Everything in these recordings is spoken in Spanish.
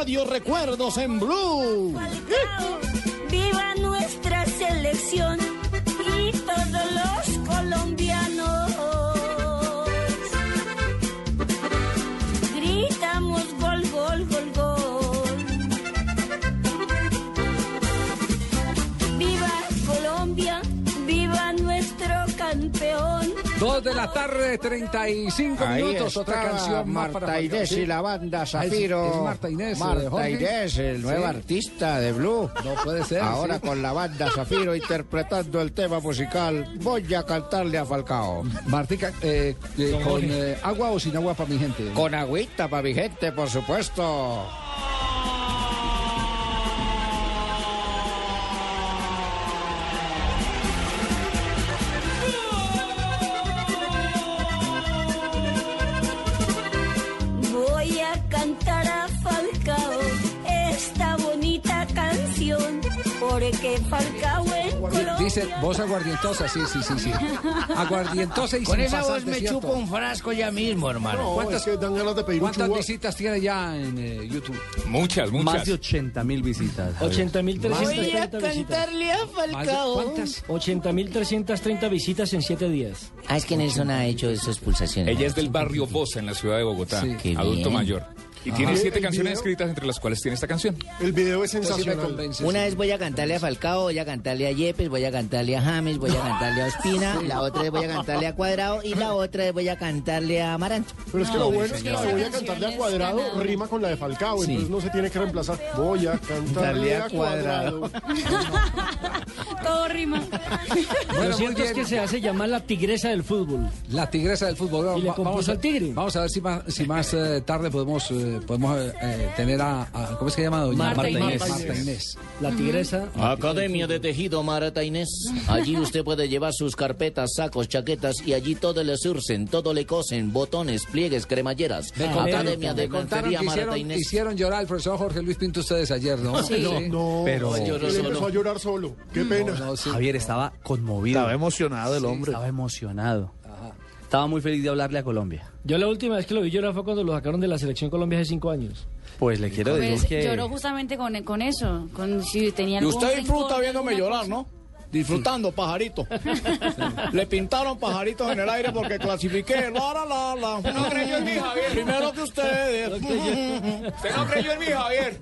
Radio Recuerdos en Blue. De la tarde, 35 Ahí minutos. Otra canción más Marta para Inés y la banda es- Zafiro. es Marta Inés, eh, Marta Jorge. Inés, el nuevo Sí. artista de Blue. No puede ser. Ahora sí. con la banda Zafiro interpretando el tema musical Voy a cantarle a Falcao. Martica, eh, eh, ¿con eh, agua o sin agua para mi gente? Con agüita para mi gente, por supuesto. Dice voz aguardientosa, sí, sí, sí, sí. Aguardientosa y Con sin esa voz pasante, me ¿cierto? chupo un frasco ya mismo, hermano. ¿Cuántas, dan ganas de pedir cuántas visitas tiene ya en eh, YouTube? Muchas, muchas. Más de 80 mil visitas. Voy a cantarle a Más de- Falcao. ¿Cuántas? 80.330 visitas en 7 días. Ah, es que Nelson ha hecho esas pulsaciones. Ella es del barrio Bosa en la ciudad de Bogotá, Sí. Qué adulto bien. mayor. Y tiene Ah. siete ¿El canciones video? escritas entre las cuales tiene esta canción. El video es sí sensacional. convence. Una sí. vez voy a cantarle a Falcao, voy a cantarle a Yepes, voy a cantarle a James, voy a cantarle a Ospina, la otra vez voy a cantarle a Cuadrado y la otra vez voy a cantarle a Amaranto. Pero es que lo bueno es que la voy a cantarle a cuadrado rima con la de Falcao, entonces no se tiene que reemplazar. Voy a cantarle a cuadrado. Todo rima. Bueno, Lo cierto es que se hace llamar la tigresa del fútbol. La tigresa del fútbol. Y le vamos, a, al tigre. vamos a ver si más, si más eh, tarde podemos, eh, podemos eh, eh, tener a, a- ¿Cómo es que se llama? Doña Marta Inés. Marta Inés. La tigresa. Academia de Tejido Marta Inés. Allí usted puede llevar sus carpetas, sacos, chaquetas y allí todo le surcen, todo le cosen, botones, pliegues, cremalleras. Academia de que Marta hicieron, Inés. hicieron llorar al profesor Jorge Luis Pinto ustedes ayer, ¿no? Sí. No, Pero- él Lloró empezó a llorar solo. Qué pena. No, sí. Javier estaba conmovido. Estaba emocionado el hombre. Estaba emocionado. Estaba muy feliz de hablarle a Colombia. Yo la última vez que lo vi llorar fue cuando lo sacaron de la selección Colombia hace cinco años. Pues le quiero Pues lloró justamente con, con eso, con si tenía Y usted disfruta viéndome llorar, cosa. ¿no? Disfrutando, pajarito. Le pintaron pajaritos en el aire porque clasifiqué. La, la, la, la. No creyó en mí, Javier. Primero que ustedes. Usted no creyó en mí, Javier.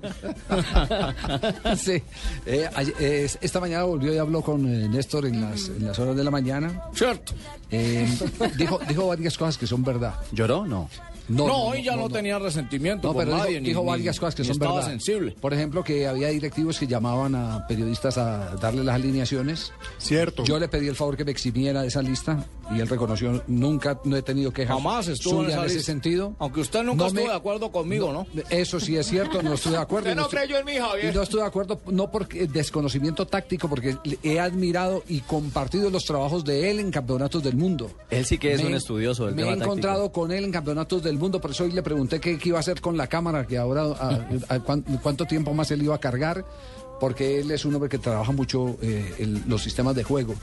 sí. Eh, ayer- eh, esta mañana volvió y habló con eh, Néstor en las, en las horas de la mañana. Cierto. Eh, dijo, dijo varias cosas que son verdad. ¿Lloró? No. No, hoy ya no, tenía resentimiento No, por pero dijo, nadie. ni- dijo ni- varias cosas que son estaba verdad. sensible. Por ejemplo, que había directivos que llamaban a periodistas a darle las alineaciones. Cierto. Yo le pedí el favor que me eximiera de esa lista y él reconoció, nunca no he tenido quejas Jamás estuvo en suya esa en ese lista. sentido. Aunque usted nunca No estuvo me- de acuerdo conmigo, ¿no? Eso sí es cierto, no estoy de acuerdo. Usted no estoy- creyó en mí, Javier. Y no estoy de acuerdo, no por desconocimiento táctico, porque le- he admirado y compartido los trabajos de él en campeonatos del mundo. Él sí que es Me un estudioso del Me tema he encontrado con él en campeonatos del mundo, por eso hoy le pregunté qué, iba a hacer con la cámara, que ahora a- a cuán- cuánto tiempo más él iba a cargar, porque él es un hombre que trabaja mucho eh, el- los sistemas de juego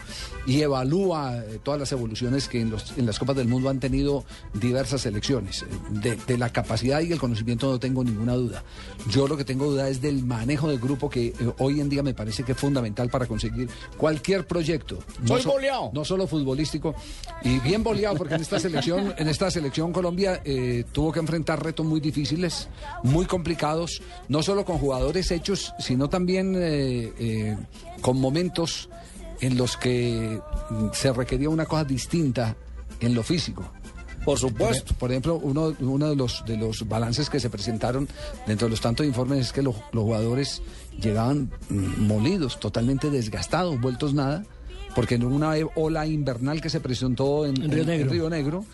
y evalúa eh, todas las evoluciones que en, los- en las Copas del Mundo han tenido diversas selecciones. De, de la capacidad y el conocimiento no tengo ninguna duda. Yo lo que tengo duda es del manejo del grupo que eh, hoy en día me parece que es fundamental para conseguir cualquier proyecto. Soy so- boleado. no solo futbolístico y bien boleado porque en esta selección en esta selección Colombia eh, tuvo que enfrentar retos muy difíciles muy complicados no solo con jugadores hechos sino también eh, eh, con momentos en los que mm, se requería una cosa distinta en lo físico Por supuesto. por ejemplo, uno, uno de, los, de los balances que se presentaron dentro de los tantos informes es que los, los jugadores llegaban mm, molidos, totalmente desgastados, vueltos nada, porque en una ola invernal que se presentó en, En Río en- Negro. en Río Negro,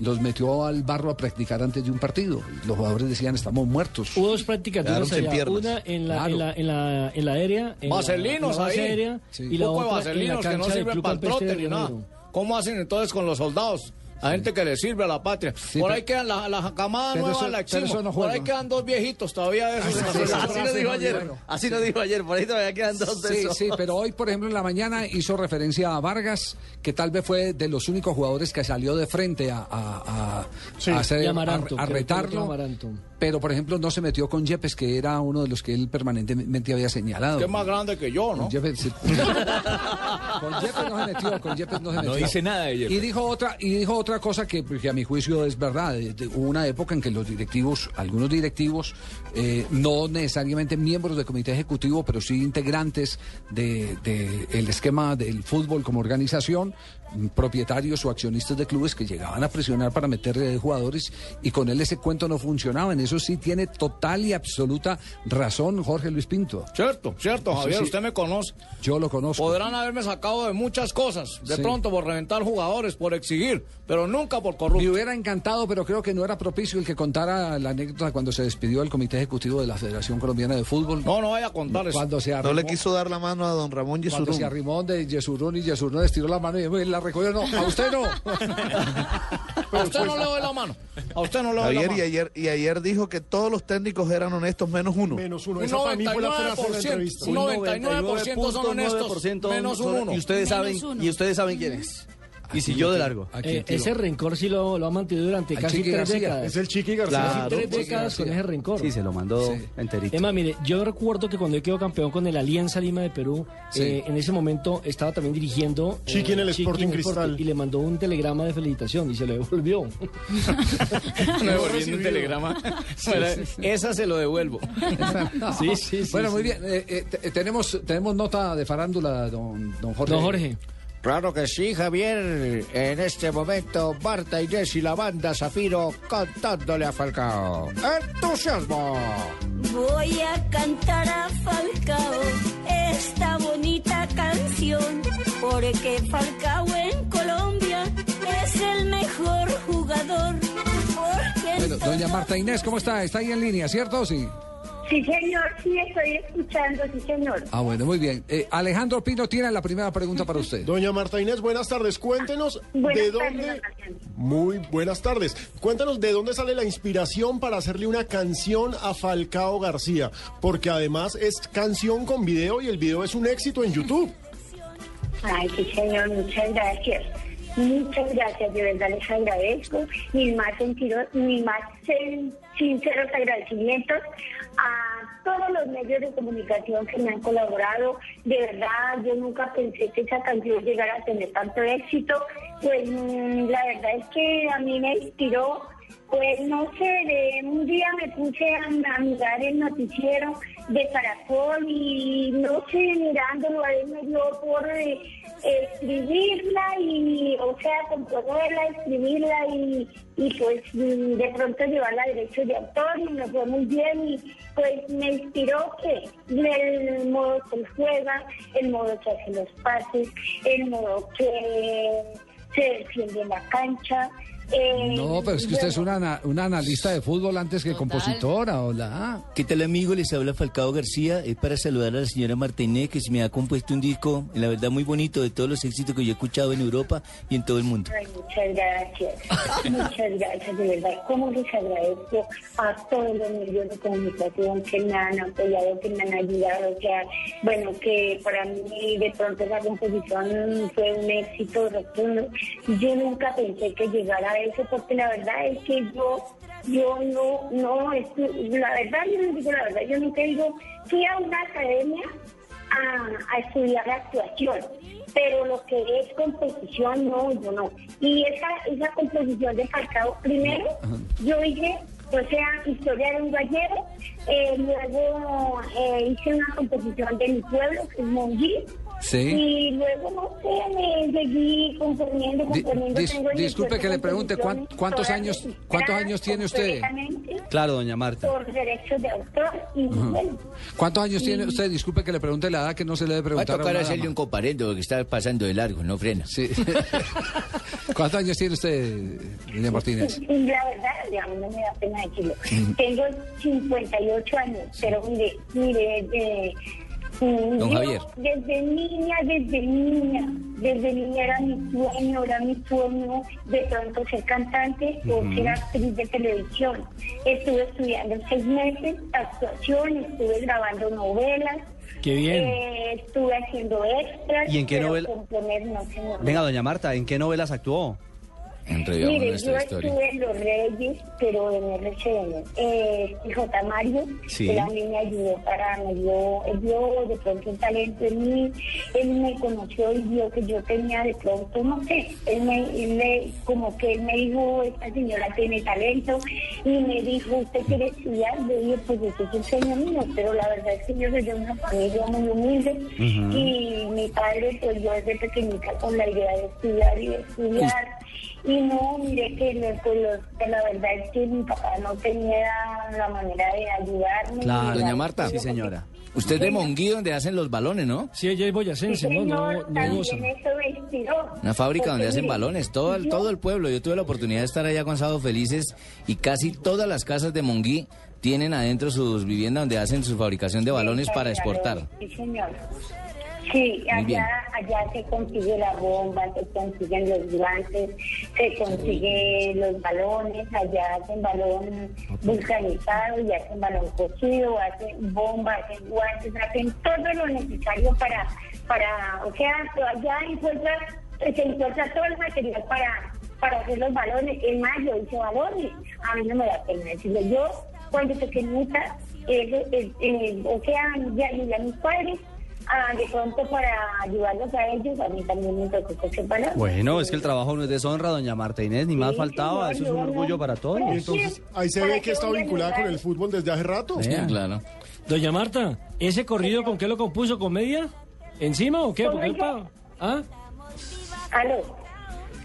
los metió al barro a practicar antes de un partido. Los jugadores decían, estamos muertos. Hubo dos prácticas duras allá. Una en la, Claro. en la, en la, en la aérea. En la- Vaselinos la base ahí. aérea, Sí. Y la Poco de otra en la vaselinos que no sirven Club para el trote ni nada. ¿Cómo hacen entonces con los soldados? A gente que le sirve a la patria. Por pero- ahí quedan las la camada pero nueva, eso- la no Por ahí quedan dos viejitos todavía de esos. en la sí, selección. sí, sí, sí, bueno. Así lo dijo ayer. Por ahí todavía quedan dos de Sí, esos. sí, pero hoy, por ejemplo, en la mañana hizo referencia a Vargas, que tal vez fue de los únicos jugadores que salió de frente a, a- a- Sí. a hacer- Y Amaranto, a- a creo que retarlo. Pero, por ejemplo, no se metió con Yepes, que era uno de los que él permanentemente había señalado. Que es más grande que yo, ¿no? Con Yepes, sí. Con Yepes no se metió, con Yepes no se metió. dice nada de Yepes. Y dijo otra, y dijo otra cosa que, que a mi juicio es verdad. De- Hubo una época en que los directivos, algunos directivos, eh, no necesariamente miembros del comité ejecutivo, pero sí integrantes del de, esquema del fútbol como organización, propietarios o accionistas de clubes que llegaban a presionar para meter eh, jugadores y con él ese cuento no funcionaba. En eso sí tiene total y absoluta razón Jorge Luis Pinto. Cierto, cierto, Javier, sí. usted me conoce. Yo lo conozco. Podrán haberme sacado de muchas cosas, de Sí. pronto por reventar jugadores, por exigir, pero nunca por Me corrupto. hubiera encantado, pero creo que no era propicio el que contara la anécdota cuando se despidió del Comité Ejecutivo de la Federación Colombiana de Fútbol. No, no vaya a contar eso. Cuando se No arrimó, le quiso dar la mano a don Ramón cuando Yesurún. se arrimó de Yesurún y Yesurún estiró la mano y "Uy, la No, a usted no. A usted no le doy la mano. A usted no le doy la Javier, mano. y ayer, y ayer dijo que todos los técnicos eran honestos menos uno. Menos uno. Un Esa para mí fue la frase de la 99%. entrevista. Un 99% son honestos. Menos un uno. Y ustedes Menos saben, uno. y ustedes saben quién es. Y si yo de largo. ¿A Eh, ese rencor sí lo, lo ha mantenido durante Al casi Chiqui tres García. décadas. Es el Chiqui García. Casi tres Chiqui décadas con ese rencor. Sí, se lo mandó Sí. enterito. Emma, mire, yo recuerdo que cuando yo quedó campeón con el Alianza Lima de Perú, Sí. eh, en ese momento estaba también dirigiendo. eh, Chiqui en el Sporting Cristal. Y le mandó un telegrama de felicitación y se lo devolvió. Me devolviendo un telegrama. Esa se lo devuelvo. sí, sí, sí. bueno, sí. muy bien. eh, eh, te- tenemos, tenemos nota de farándula, don, don Jorge. Don Jorge. Claro que sí, Javier. En este momento, Marta Inés y la banda Zafiro cantándole a Falcao. ¡Entusiasmo! Voy a cantar a Falcao esta bonita canción, porque Falcao en Colombia es el mejor jugador. Bueno, doña Marta Inés, ¿cómo está? ¿Está ahí en línea, cierto? Sí. Sí, señor, sí, estoy escuchando, sí, señor. Ah, bueno, muy bien. Eh, Alejandro Pino tiene la primera pregunta para usted. Doña Marta Inés, buenas tardes. Cuéntenos Buenas de dónde. Muy buenas tardes. Cuéntanos de dónde sale la inspiración para hacerle una canción a Falcao García. Porque además es canción con video y el video es un éxito en YouTube. Ay, sí, señor, muchas gracias. Muchas gracias, de verdad les agradezco. Mis más, sentidos, mis más sin- sinceros agradecimientos a todos los medios de comunicación que me han colaborado. De verdad, yo nunca pensé que esa canción llegara a tener tanto éxito. Pues mm, la verdad es que a mí me inspiró pues no sé, de un día me puse a, mirar el noticiero de Caracol y no sé, mirándolo a él me dio por, escribirla y, o sea, componerla, escribirla y, y pues y de pronto llevarla a derechos de autor y me fue muy bien y pues me inspiró que el modo que juega, el modo que hace los pases, el modo que se defiende en la cancha. Eh, No, pero es que usted es una, ana- una analista de fútbol antes que compositora, hola. ¿Qué tal amigo? Les habla Falcao García. Es para saludar a la señora Martínez que se me ha compuesto un disco, la verdad muy bonito, de todos los éxitos que yo he escuchado en Europa y en todo el mundo. Ay, muchas gracias. Muchas gracias, de verdad. ¿Cómo les agradezco a todos los medios de comunicación que me han apoyado, que me han ayudado? O sea, bueno, que para mí de pronto esa composición fue un éxito rotundo. Yo nunca pensé que llegara a eso, porque la verdad es que yo, yo no, no, estu- la verdad, yo les digo la verdad, yo nunca digo, fui a una academia a, a estudiar actuación, pero lo que es composición, no, yo no. Y esa, esa composición de Falcao, primero, yo hice, o sea, historia de un gallero, eh, luego eh, hice una composición de mi pueblo, que es Monjí, Sí. y luego, no sé, me seguí componiendo, componiendo. dis- tengo disculpe 18 que le pregunte, ¿cuán- composiciones cuántos años- cuántos años tiene usted? Claro, doña Marta. Por derechos de autor y bueno, ¿Cuántos años tiene Sí. usted? Disculpe que le pregunte la edad que no se le debe Va a preguntar. tocar hacerle un comparendo porque está pasando de largo, no frena. Sí. ¿Cuántos años tiene usted, doña Martínez? Y La verdad, ya no me da pena decirlo. Tengo 58 años, pero mire, mire, de, Don yo Javier. desde niña, desde niña, desde niña era mi sueño, era mi sueño de pronto ser cantante o ser actriz de televisión. Estuve estudiando seis meses actuación, estuve grabando novelas. Qué bien. eh, estuve haciendo extras. ¿Y en qué novela? componer no, señor. Venga, doña Marta, ¿en qué novelas actuó? Mire, yo estuve en Los Reyes, pero en RCN. Eh, J. Mario, Sí. él a mí me ayudó para, me dio, él vio de pronto un talento en mí, él me conoció y vio que yo tenía de pronto, no sé, él me, él me- como que él me dijo, esta señora tiene talento, y me dijo, ¿usted quiere estudiar? Le dije, pues eso es un sueño mío, pero la verdad es que yo soy de una familia muy humilde, y mi padre, pues yo desde pequeñita con la idea de estudiar y de estudiar. Y no, mire que, lo- pues, lo- que la verdad es que mi papá no tenía la manera de ayudarme. Claro. Doña Marta. Sí, señora. Usted es de Monguí donde hacen los balones, ¿no? Sí, ella es boyacense, ¿no? No, no goza. también eso me inspiró. Una fábrica donde hacen balones, todo, el- todo el pueblo. Yo tuve la oportunidad de estar allá con Sábado Felices y casi todas las casas de Monguí tienen adentro sus viviendas donde hacen su fabricación de balones para exportar. Sí, señor. Sí, allá, allá se consigue la bomba, se consiguen los guantes, se consigue los balones, allá hacen balón vulcanizado y hacen balón cocido, hacen bomba, hacen guantes, hacen todo lo necesario para, para o sea, allá encuentra, se encuentra todo el material para, para hacer los balones. En mayo hice balones, a mí no me da pena decirlo. Yo, cuando pequeñita, eh, eh, eh, o sea, ya ayudé a mis padres, ah, de pronto para ayudarlos a ellos, a mí también me tocó balones. Bueno, es que el trabajo no es deshonra, doña Marta Inés, ni más Sí, faltaba, eso es un no- orgullo para todos. Y entonces ahí se ve que está vinculada con el fútbol desde hace rato. claro. Doña Marta, ¿ese corrido con qué lo compuso? ¿Comedia? ¿Encima o qué? Porque pa- ¿Ah? Aló.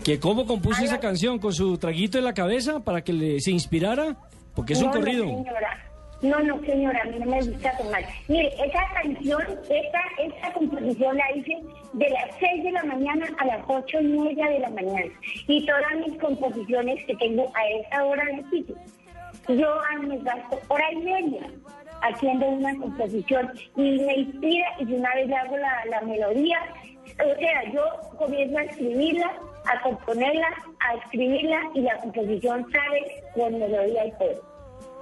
¿Que cómo compuso esa canción? ¿Con su traguito en la cabeza para que le, se inspirara? Porque es un corrido. No, señora. No, no, señora, a mí no me gusta tomar. Mire, esa canción, esta, composición la hice de las 6 de la mañana a las ocho y media de la mañana. Y todas mis composiciones que tengo a esa hora de sitio. Yo me gasto hora y media haciendo una composición y me inspira y una vez hago la, la melodía. O sea, yo comienzo a escribirla, a componerla, a escribirla y la composición sale con melodía y todo.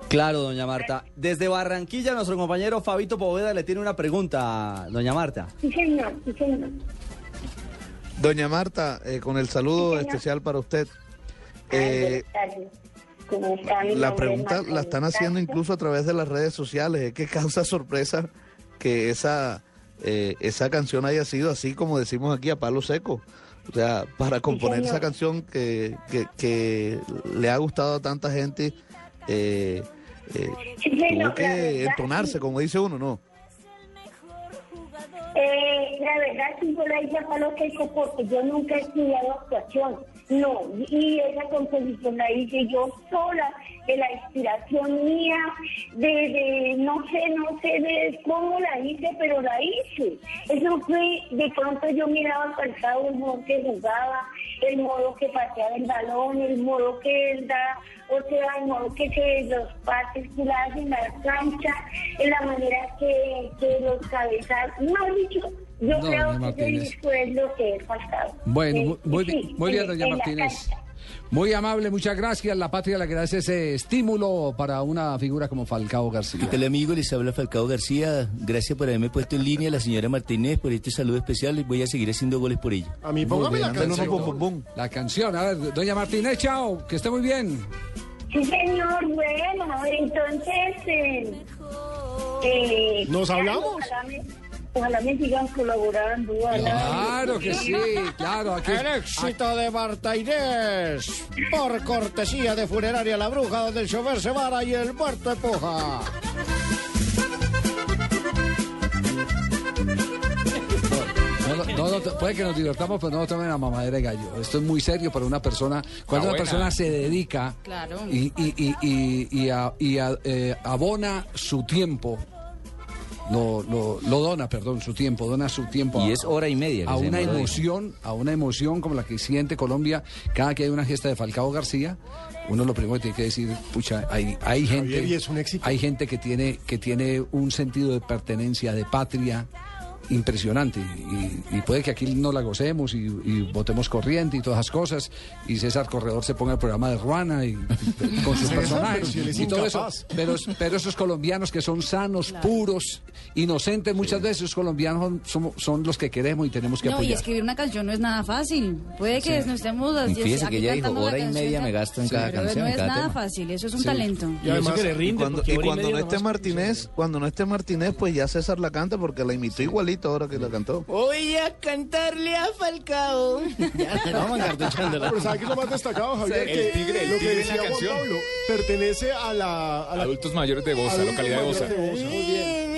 Claro, doña Marta. Desde Barranquilla, nuestro compañero Fabito Poveda le tiene una pregunta, doña Marta. Sí, señor, sí, señor. Doña Marta, eh, con el saludo especial para usted. Eh, ¿Cómo está mi la pregunta la están haciendo incluso a través de las redes sociales. Es que causa sorpresa que esa, eh, esa canción haya sido así como decimos aquí a palo seco. O sea, para componer esa canción que, que, que le ha gustado a tanta gente, eh, eh, tuvo que entonarse, como dice uno, ¿no? Eh, la verdad, sí, yo la hice a palo seco porque yo nunca he estudiado actuación. No, y esa composición la hice yo sola, de la inspiración mía, de, de no sé, no sé de cómo la hice, pero la hice. Eso fue, de pronto yo miraba Falcao el modo que jugaba, el modo que pateaba el balón, el modo que él da, o sea, el modo que se los pases que en la cancha, en la manera que, que los cabezas, no dicho, yo No, creo que disco es lo que es Falcao. Bueno, Eh, muy, sí, muy bien, en- doña Martínez. Muy amable, muchas gracias. La patria le agradece ese estímulo para una figura como Falcao García. ¿Qué tal amigo? Les habla Falcao García. Gracias por haberme puesto en línea a la señora Martínez por este saludo especial. Voy a seguir haciendo goles por ella. A mí póngame la canción. La canción, a ver, doña Martínez, chao, que esté muy bien. Sí, señor, bueno, entonces... Eh, eh, ¿Nos hablamos? Me, ojalá me sigan colaborando. Claro que sí, claro. Aquí, El éxito de Marta Inés. Por cortesía de Funeraria La Bruja, donde el chofer se vara y el muerto empuja. No, no, puede que nos divertamos, pero no tomen a mamadera de gallo. Esto es muy serio para una persona. Cuando una persona se dedica Claro. y, y, y, y, y a- y a- eh, abona su tiempo, lo, lo, lo dona, perdón, su tiempo, dona su tiempo. Y es hora y media A una emoción, a una emoción como la que siente Colombia cada que hay una gesta de Falcao García. Uno lo primero que tiene que decir, pucha, hay, hay gente, es un éxito. hay gente que tiene, que tiene un sentido de pertenencia, de patria impresionante y, y puede que aquí no la gocemos y, y votemos corriente y todas esas cosas y César Corredor se ponga el programa de Ruana y, y con sus personajes y todo eso pero, pero esos colombianos que son sanos puros inocentes muchas veces esos colombianos son, somos- son los que queremos y tenemos que No, y apoyar escribir una canción no es nada fácil. Puede que Sí. nos estemos Y fíjese aquí que ella dijo, hora y media me gasto en cada pero canción, No es cada nada tema. fácil, eso es un Sí. talento. Y además, Y cuando, y cuando no esté Martínez, cuando no esté Martínez, pues ya César la canta porque la imitó igualito ahora que la cantó. Voy a cantarle a Falcao. Vamos encartuchándola. Pero ¿sabe qué es lo más destacado, Javier? El Que tigre, el lo que tigre en la decía Juan canción. Pablo pertenece a la... A la Adultos mayores de Bosa, localidad de Bosa. mayores de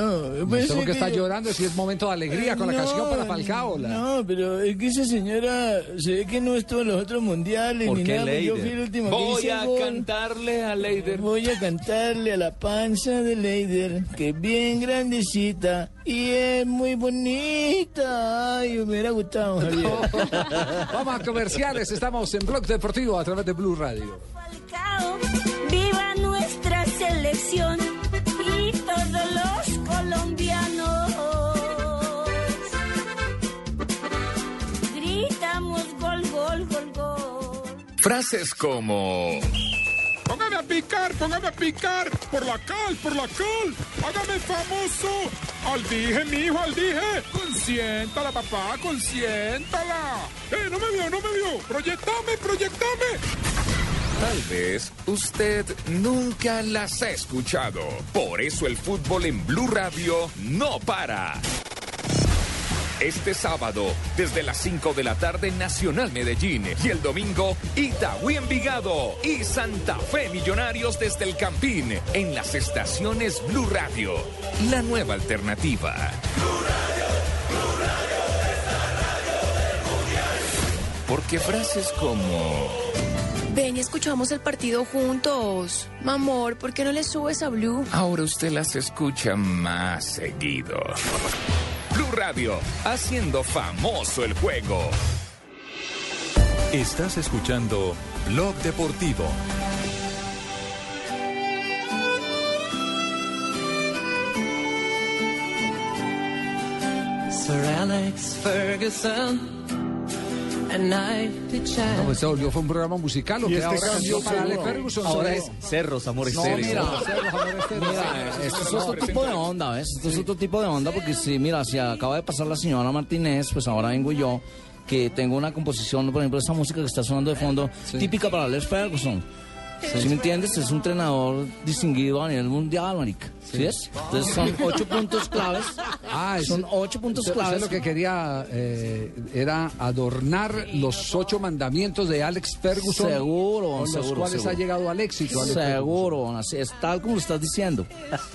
Lo que está llorando si es momento de alegría con la canción para Falcao la- No, pero es que esa señora se ve que no estuvo en los otros mundiales ¿Por ni qué nada. Yo Leider? fui el último que Voy hice a gol. cantarle a Leider. Voy a cantarle a la panza de Leider, que es bien grandecita y es muy bonita. Ay, me hubiera gustado, Javier. Vamos a comerciales, estamos en Blog Deportivo a través de Blue Radio. Falcao, viva nuestra selección y todos los colombianos. Gritamos gol, gol, gol, gol. Frases como... Póngame a picar, póngame a picar. Por la cal, por la cal. Hágame famoso. Al dije, mi hijo, al dije. Consiéntala, papá, consiéntala. Eh, no me vio, no me vio. Proyectame, proyectame. Tal vez usted nunca las ha escuchado. Por eso el fútbol en Blue Radio no para. Este sábado, desde las 5 de la tarde, Nacional Medellín. Y el domingo, Itagüí Envigado y Santa Fe Millonarios desde el Campín. En las estaciones Blue Radio. La nueva alternativa. Porque frases como... Ven y escuchamos el partido juntos. Mamor, ¿por qué no le subes a Blue? Ahora usted las escucha más seguido. Blue Radio, haciendo famoso el juego. Estás escuchando Blog Deportivo. Sir Alex Ferguson No, pues se volvió, fue un programa musical, o Y que este ahora cambió para. Ale Ferguson. Ahora es Cerros, Amores No, Estéreo. mira, Cerros, Amores. Mira, esto es otro tipo de onda, ¿ves? Esto es otro tipo de onda porque si, mira, si acaba de pasar la señora Martínez, pues ahora vengo yo, que tengo una composición, por ejemplo, esta música que está sonando de fondo, típica para Alex Ferguson. ¿Sí me entiendes? Es un entrenador distinguido a nivel mundial, marica. ¿Sí es? Entonces son ocho puntos claves. Ah, es- son ocho puntos usted- usted claves. lo que quería eh, era adornar los ocho mandamientos de Alex Ferguson. Seguro, con los seguro, cuales seguro. ha llegado al éxito. Alex Seguro, así es tal como lo estás diciendo.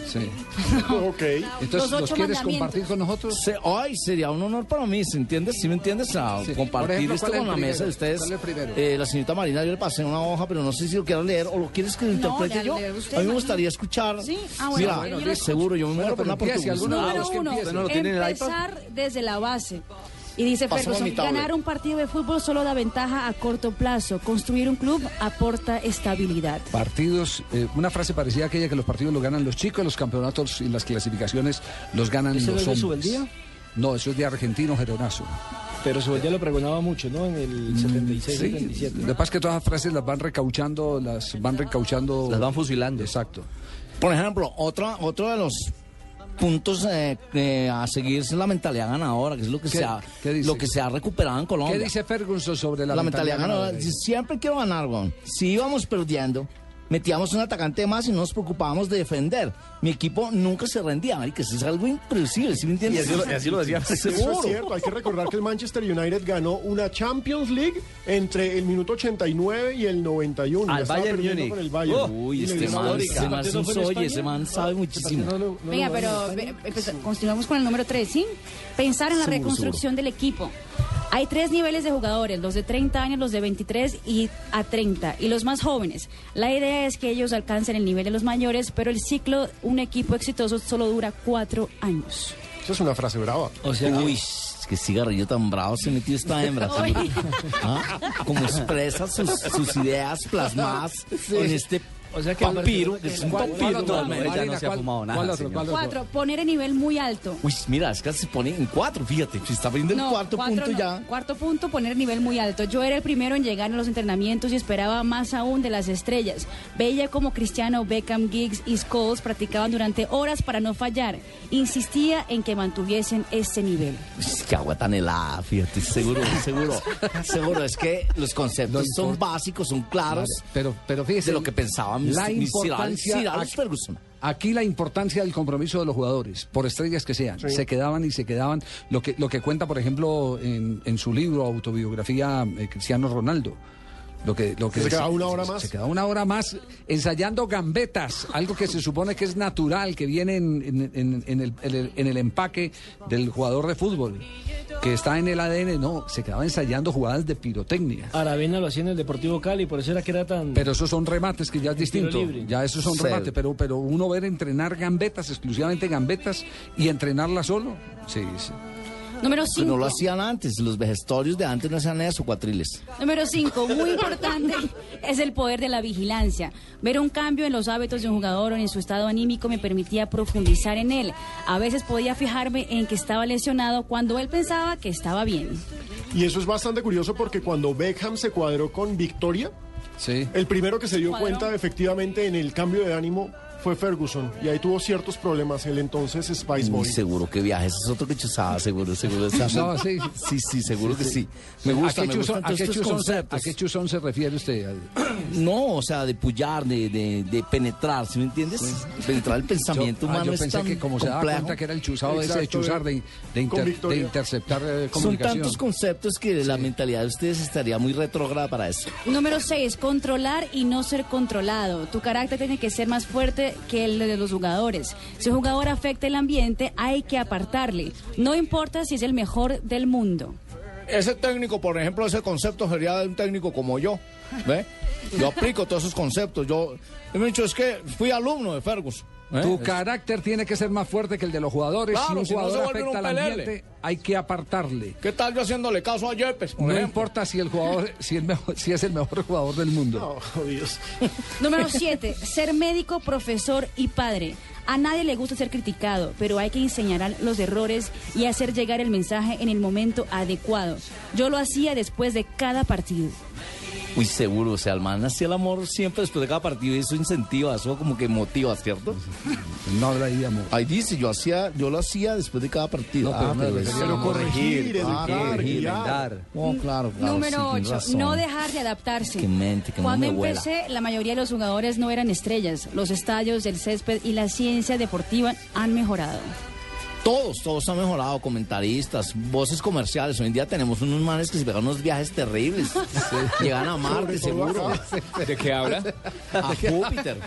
Sí. ok. Entonces, ¿los, quieres compartir con nosotros? Se- ay, sería un honor para mí, ¿se entiendes? ¿Sí me entiendes? A Sí. compartir ejemplo, esto ¿cuál es con la primero? mesa de ustedes. Eh, la señorita Marina, yo le pasé una hoja, pero no sé si lo quiero leer o lo quieres que lo interprete yo. usted, a mí me gustaría escuchar. Sí, ah, bueno, Mira, bueno, yo lo escucho. seguro, yo me muero por una portuguesa. Número uno, empiece. ¿Usted no lo tiene en el iPad? empezar desde la base. Y dice Ferguson, ganar un partido de fútbol solo da ventaja a corto plazo. Construir un club aporta estabilidad. Partidos, eh, una frase parecida a aquella que los partidos los ganan los chicos, los campeonatos y las clasificaciones los ganan ¿Ese no los es de hombres. No, eso es de argentino Geronazo. Pero Subeldía lo pregonaba mucho, ¿no? En el 76, Sí, 77. Lo que pasa es que todas las frases las van recauchando, las van recauchando. Las van fusilando. Exacto. Por ejemplo, otra, otro de los puntos eh, eh, a seguir es la mentalidad ganadora, que es lo que, ¿Qué- se ha, qué dice? lo que se ha recuperado en Colombia. ¿Qué dice Ferguson sobre la, la, mentalidad ganadora. ganadora? Siempre quiero ganar, weón. Si íbamos perdiendo, metíamos un atacante más y no nos preocupábamos de defender. Mi equipo nunca se rendía, que eso es algo impredecible, ¿sí me entiendes? Y así lo- así lo decía. Eso es Seguro. cierto, hay que recordar que el Manchester United ganó una Champions League entre el minuto 89 y el 91. Al Bayern Múnich. con el Bayern. Oh, Uy, este man, este man España? ese man sabe muchísimo. No no lo Venga, pero ve- empeza- continuamos con el número 3, ¿sí? Pensar en la Seguro, reconstrucción del equipo. Hay tres niveles de jugadores, los de 30 años, los de 23 y a 30, y los más jóvenes. La idea es que ellos alcancen el nivel de los mayores, pero el ciclo, un equipo exitoso, solo dura cuatro años. Esa es una frase brava. O sea, Uy, qué cigarrillo tan bravo se metió esta hembra. ¿Ah? Como expresa sus, sus ideas plasmadas en este O sea que vampiro, que es un totalmente. Marina, ya no se ha ¿cuál- fumado nada, ¿Cuál otro? señor. ¿Cuál otro? Cuatro, poner el nivel muy alto. Uy, mira, es que se pone en cuatro, fíjate, se está poniendo el No, cuarto cuatro punto no. ya. Cuarto punto, poner el nivel muy alto. Yo era el primero en llegar a los entrenamientos y esperaba más aún de las estrellas. Veía como Cristiano, Beckham, Giggs y Scholes practicaban durante horas para no fallar. Insistía en que mantuviesen ese nivel. Es que agua tan helada, fíjate, seguro, seguro, seguro, es que los conceptos son básicos, son claros Vale, pero, pero fíjese. de lo que pensaba mis, la importancia Sir Alex aquí- Ferguson. Aquí la importancia del compromiso de los jugadores, por estrellas que sean, se quedaban y se quedaban. Lo que, lo que cuenta, por ejemplo, en, en su libro, autobiografía, eh, Cristiano Ronaldo. Lo que, lo que Se quedaba una hora más. Se quedaba una hora más ensayando gambetas, algo que se supone que es natural, que viene en, en- en- en el, en el- en el empaque del jugador de fútbol, que está en el ADN. No, se quedaba ensayando jugadas de pirotecnia. Aravena lo hacía en el Deportivo Cali, por eso era que era tan... Pero esos son remates que ya es distinto. Ya esos son remates, pero, pero uno ver entrenar gambetas, exclusivamente gambetas, y entrenarlas solo. Sí, sí. Número Que 5. no lo hacían antes, los vejestorios de antes no hacían eso, cuatriles. Número 5, muy importante, es el poder de la vigilancia. Ver un cambio en los hábitos de un jugador o en su estado anímico me permitía profundizar en él. A veces podía fijarme en que estaba lesionado cuando él pensaba que estaba bien. Y eso es bastante curioso porque cuando Beckham se cuadró con Victoria, Sí. el primero que se dio cuenta efectivamente en el cambio de ánimo fue Ferguson. Y ahí tuvo ciertos problemas el entonces Spice Muy Boy. seguro que viajes, es otro que chuzaba, seguro, seguro. Chuzaba, sí. Sí, sí, seguro que sí. Me gusta, ¿A qué, me chuzón, a qué chuzón se, conceptos. a qué chuzón se refiere usted? No, o sea, de pullar, de, de, de penetrar, ¿sí me entiendes? Penetrar el pensamiento Yo- ah, humano yo es pensé tan que como se daba complejo. cuenta que era el chuzado ese de Exacto, chuzar, de, inter- de interceptar eh, Son tantos conceptos que la mentalidad de ustedes estaría muy retrógrada para eso. Número 6, controlar y no ser controlado. Tu carácter tiene que ser más fuerte que el de los jugadores. Si un jugador afecta el ambiente, hay que apartarle. No importa si es el mejor del mundo. Ese técnico, por ejemplo, ese concepto sería de un técnico como yo. ¿Ve? Yo aplico todos esos conceptos. Yo he dicho, es que fui alumno de Ferguson. ¿Eh? Tu Es- carácter tiene que ser más fuerte que el de los jugadores. Claro, si un si no se jugador afecta al ambiente, hay que apartarle. ¿Qué tal yo haciéndole caso a Yepes, No ejemplo? importa si el jugador, si, el mejor- si es el mejor jugador del mundo. Oh, Dios. Número 7, ser médico, profesor y padre. A nadie le gusta ser criticado, pero hay que enseñar los errores y hacer llegar el mensaje en el momento adecuado. Yo lo hacía después de cada partido. Uy, seguro, o sea, el man hacía el amor siempre después de cada partido y eso incentiva, eso como que motiva, ¿cierto? No hablaría amor. Ahí dice, yo hacía, yo lo hacía después de cada partido. No, pero me pero eso- a corregir, Ah, corregir. Oh, claro, claro. Número sí, tienes 8. razón. No dejar de adaptarse. Que mente, no Cuando empecé, la mayoría de los jugadores no eran estrellas. Los estadios, el césped y la ciencia deportiva han mejorado. Todos, todos han mejorado, comentaristas, voces comerciales. Hoy en día tenemos unos manes que se pegan unos viajes terribles. Llegan a Marte, seguro. ¿De qué habla? A Júpiter.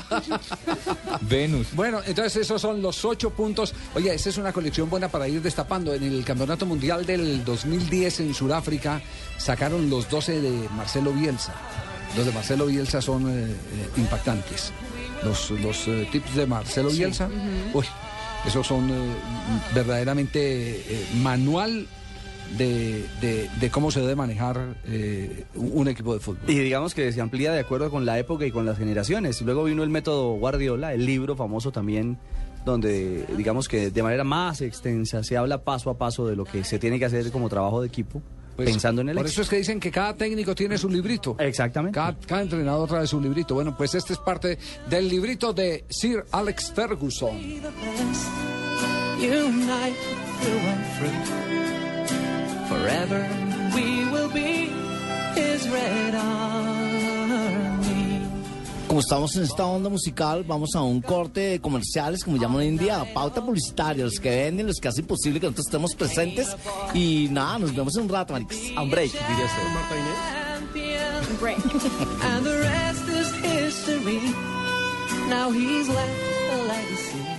Venus. Bueno, entonces esos son los ocho puntos. Oye, esa es una colección buena para ir destapando. En el Campeonato Mundial del 2010 en Sudáfrica sacaron los 12 de Marcelo Bielsa. Los de Marcelo Bielsa son eh, eh, impactantes. Los, los eh, tips de Marcelo Sí. Bielsa, uy, esos son eh, verdaderamente eh, manual de, de- cómo se debe manejar eh, un equipo de fútbol. Y digamos que se amplía de acuerdo con la época y con las generaciones. Luego vino el método Guardiola, el libro famoso también, donde digamos que de manera más extensa se habla paso a paso de lo que se tiene que hacer como trabajo de equipo, Pues, pensando en el Por eso es que dicen que cada técnico tiene su librito. Exactamente. Cada, cada entrenador trae su librito. Bueno, pues este es parte del librito de Sir Alex Ferguson. Forever we will be his red army. Como estamos en esta onda musical, vamos a un corte de comerciales, como llaman hoy en día, pauta publicitaria, los que venden, los que hacen posible que nosotros estemos presentes. Y nada, nos vemos en un rato, maricos. A un break, diría usted. Break. and the rest is history. Now he's left a legacy.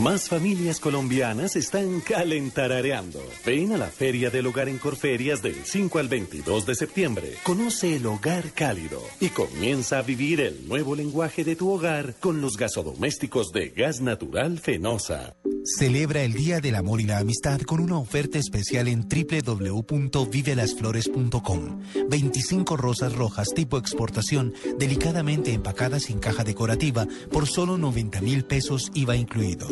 Más familias colombianas están calentarareando. Ven a la Feria del Hogar en Corferias del 5 al 22 de septiembre. Conoce el hogar cálido y comienza a vivir el nuevo lenguaje de tu hogar con los gasodomésticos de gas natural Fenosa. Celebra el Día del Amor y la Amistad con una oferta especial en www.vivelasflores.com. 25 rosas rojas tipo exportación, delicadamente empacadas en caja decorativa por solo 90 mil pesos IVA incluido.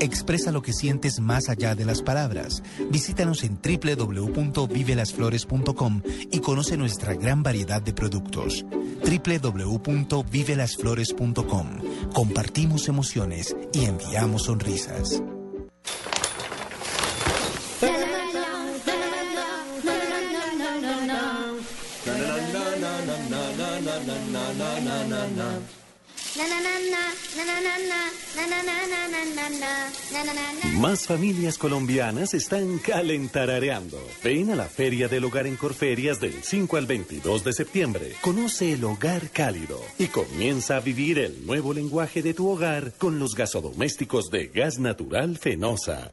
Expresa lo que sientes más allá de las palabras. Visítanos en www.vivelasflores.com y conoce nuestra gran variedad de productos. www.vivelasflores.com. Compartimos emociones y enviamos sonrisas. Más familias colombianas están calentarareando. Ven a la Feria del Hogar en Corferias del 5 al 22 de septiembre. Conoce el hogar cálido y comienza a vivir el nuevo lenguaje de tu hogar con los gasodomésticos de gas natural Fenosa.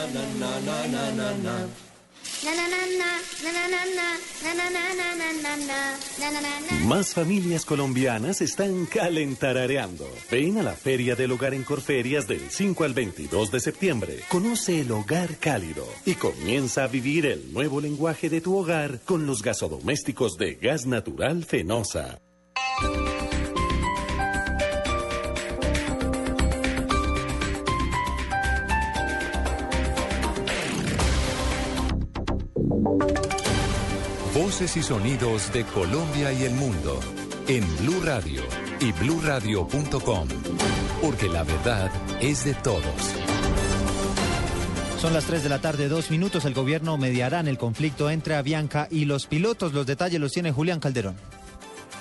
na na na na na Más familias colombianas están calentarareando. Ven a la Feria del Hogar en Corferias del 5 al 22 de septiembre. Conoce el hogar cálido y comienza a vivir el nuevo lenguaje de tu hogar con los gasodomésticos de gas natural Fenosa. Voces y sonidos de Colombia y el mundo en Blue Radio y bluradio.com, porque la verdad es de todos. Son las 3 de la tarde, dos minutos. El gobierno mediará en el conflicto entre Avianca y los pilotos. Los detalles los tiene Julián Calderón.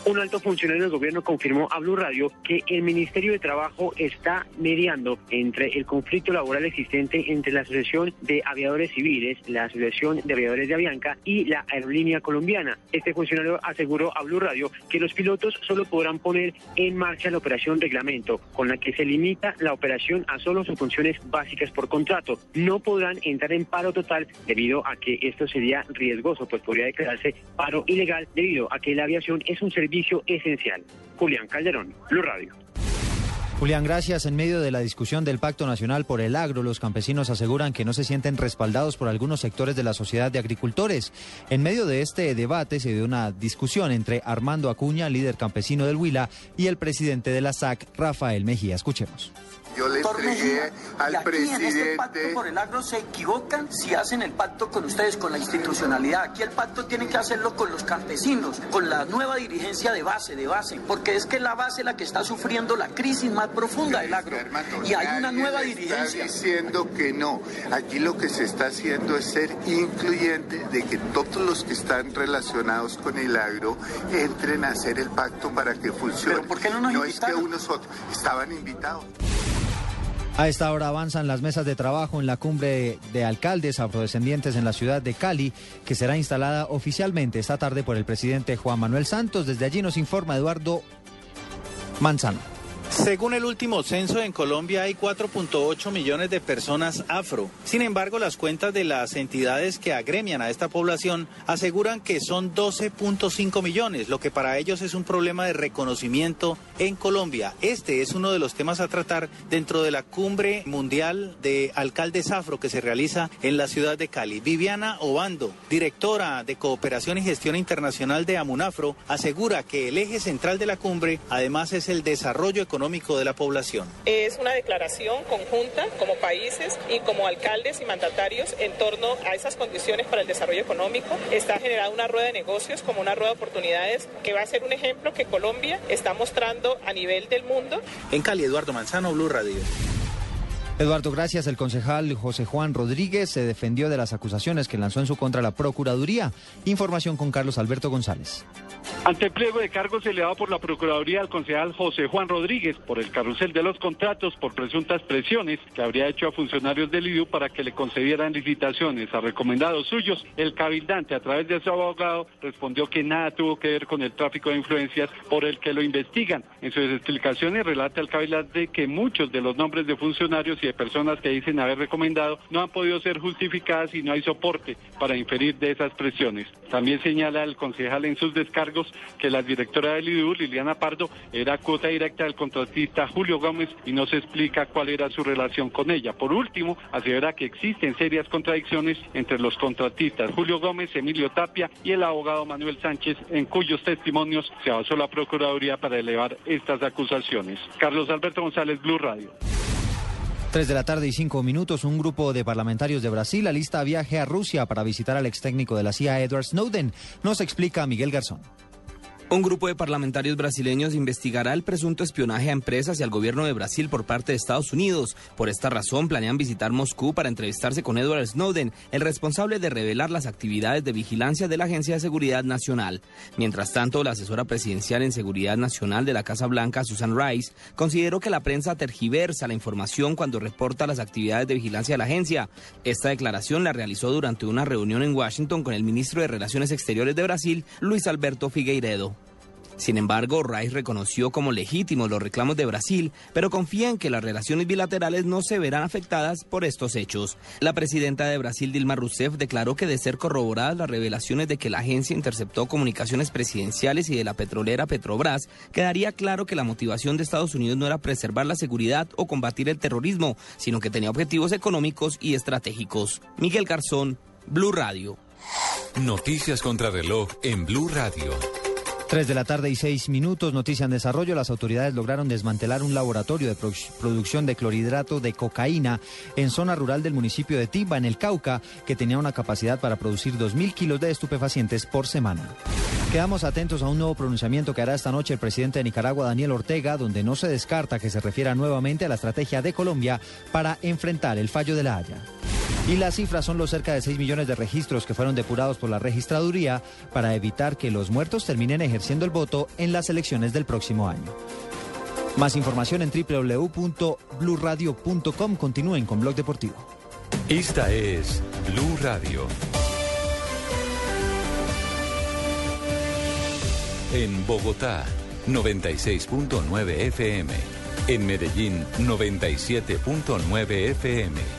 Un alto funcionario del gobierno confirmó a Blue Radio que el Ministerio de Trabajo está mediando entre el conflicto laboral existente entre la Asociación de Aviadores Civiles, la Asociación de Aviadores de Avianca y la aerolínea colombiana. Este funcionario aseguró a Blue Radio que los pilotos solo podrán poner en marcha la operación reglamento, con la que se limita la operación a solo sus funciones básicas por contrato. No podrán entrar en paro total debido a que esto sería riesgoso, pues podría declararse paro ilegal debido a que la aviación es un servicio esencial. Julián Calderón, Blue Radio. Julián, gracias. En medio de la discusión del Pacto Nacional por el Agro, los campesinos aseguran que no se sienten respaldados por algunos sectores de la sociedad de agricultores. En medio de este debate se dio una discusión entre Armando Acuña, líder campesino del Huila, y el presidente de la SAC, Rafael Mejía. Escuchemos. Yo le entregué al y aquí En este pacto presidente. por el agro se equivocan si hacen el pacto con ustedes, con la institucionalidad. Aquí el pacto tienen que hacerlo con los campesinos, con la nueva dirigencia de base, de base, porque es que la base es la que está sufriendo la crisis más profunda del agro. Y hay una nueva dirigencia. Está diciendo que no. Aquí lo que se está haciendo es ser incluyente de que todos los que están relacionados con el agro entren a hacer el pacto para que funcione. Pero ¿por qué no nos es que unos otros estaban invitados. A esta hora avanzan las mesas de trabajo en la cumbre de alcaldes afrodescendientes en la ciudad de Cali, que será instalada oficialmente esta tarde por el presidente Juan Manuel Santos. Desde allí nos informa Eduardo Manzano. Según el último censo, en Colombia hay 4.8 millones de personas afro. Sin embargo, las cuentas de las entidades que agremian a esta población aseguran que son 12.5 millones, lo que para ellos es un problema de reconocimiento en Colombia. Este es uno de los temas a tratar dentro de la cumbre mundial de alcaldes afro que se realiza en la ciudad de Cali. Viviana Obando, directora de Cooperación y Gestión Internacional de Amunafro, asegura que el eje central de la cumbre además es el desarrollo económico de la población. Es una declaración conjunta como países y como alcaldes y mandatarios en torno a esas condiciones para el desarrollo económico. Está generada una rueda de negocios como una rueda de oportunidades que va a ser un ejemplo que Colombia está mostrando a nivel del mundo. En Cali, Eduardo Manzano, Blue Radio. Eduardo, gracias. El concejal José Juan Rodríguez se defendió de las acusaciones que lanzó en su contra la Procuraduría. Información con Carlos Alberto González. Ante el pliego de cargos elevado por la Procuraduría al concejal José Juan Rodríguez por el carrusel de los contratos por presuntas presiones que habría hecho a funcionarios del IDU para que le concedieran licitaciones a recomendados suyos, el cabildante a través de su abogado respondió que nada tuvo que ver con el tráfico de influencias por el que lo investigan. En sus explicaciones relata el cabildante que muchos de los nombres de funcionarios y de personas que dicen haber recomendado no han podido ser justificadas y no hay soporte para inferir de esas presiones. También señala el concejal en sus descargos que la directora del IDU, Liliana Pardo, era cuota directa del contratista Julio Gómez y no se explica cuál era su relación con ella. Por último, asevera que existen serias contradicciones entre los contratistas Julio Gómez, Emilio Tapia y el abogado Manuel Sánchez, en cuyos testimonios se basó la Procuraduría para elevar estas acusaciones. Carlos Alberto González, Blue Radio. Tres de la tarde y cinco minutos, un grupo de parlamentarios de Brasil alista viaje a Rusia para visitar al ex técnico de la CIA, Edward Snowden. Nos explica Miguel Garzón. Un grupo de parlamentarios brasileños investigará el presunto espionaje a empresas y al gobierno de Brasil por parte de Estados Unidos. Por esta razón, planean visitar Moscú para entrevistarse con Edward Snowden, el responsable de revelar las actividades de vigilancia de la Agencia de Seguridad Nacional. Mientras tanto, la asesora presidencial en Seguridad Nacional de la Casa Blanca, Susan Rice, consideró que la prensa tergiversa la información cuando reporta las actividades de vigilancia de la agencia. Esta declaración la realizó durante una reunión en Washington con el ministro de Relaciones Exteriores de Brasil, Luis Alberto Figueiredo. Sin embargo, Rice reconoció como legítimos los reclamos de Brasil, pero confía en que las relaciones bilaterales no se verán afectadas por estos hechos. La presidenta de Brasil, Dilma Rousseff, declaró que de ser corroboradas las revelaciones de que la agencia interceptó comunicaciones presidenciales y de la petrolera Petrobras, quedaría claro que la motivación de Estados Unidos no era preservar la seguridad o combatir el terrorismo, sino que tenía objetivos económicos y estratégicos. Miguel Garzón, Blue Radio. Noticias contra reloj en Blue Radio. Tres de la tarde y seis minutos, noticia en desarrollo. Las autoridades lograron desmantelar un laboratorio de pro- producción de clorhidrato de cocaína en zona rural del municipio de Timba, en el Cauca, que tenía una capacidad para producir 2.000 kilos de estupefacientes por semana. Quedamos atentos a un nuevo pronunciamiento que hará esta noche el presidente de Nicaragua, Daniel Ortega, donde no se descarta que se refiera nuevamente a la estrategia de Colombia para enfrentar el fallo de la Haya. Y las cifras son los cerca de 6 millones de registros que fueron depurados por la registraduría para evitar que los muertos terminen ejerciendo el voto en las elecciones del próximo año. Más información en www.bluradio.com. Continúen con Blog Deportivo. Esta es Blue Radio. En Bogotá, 96.9 FM. En Medellín, 97.9 FM.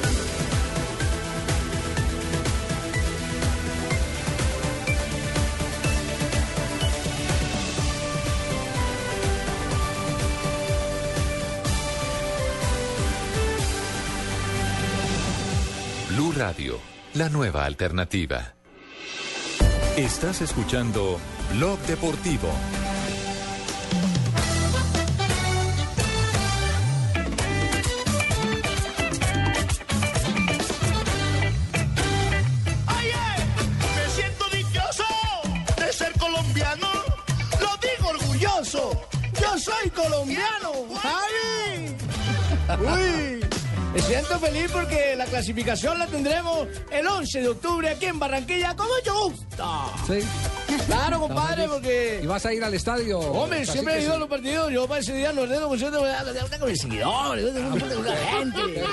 Radio, la nueva alternativa. Estás escuchando Blog Deportivo. Me siento dichoso de ser colombiano. Lo digo orgulloso. Yo soy colombiano. ¡Javi! Uy. Me siento feliz porque la clasificación la tendremos el 11 de octubre aquí en Barranquilla, como yo gusta. Sí. Claro, compadre, porque. ¿Y vas a ir al estadio? Hombre, siempre he ido a los partidos. Yo para ese día no concierto con mis seguidores, con la gente.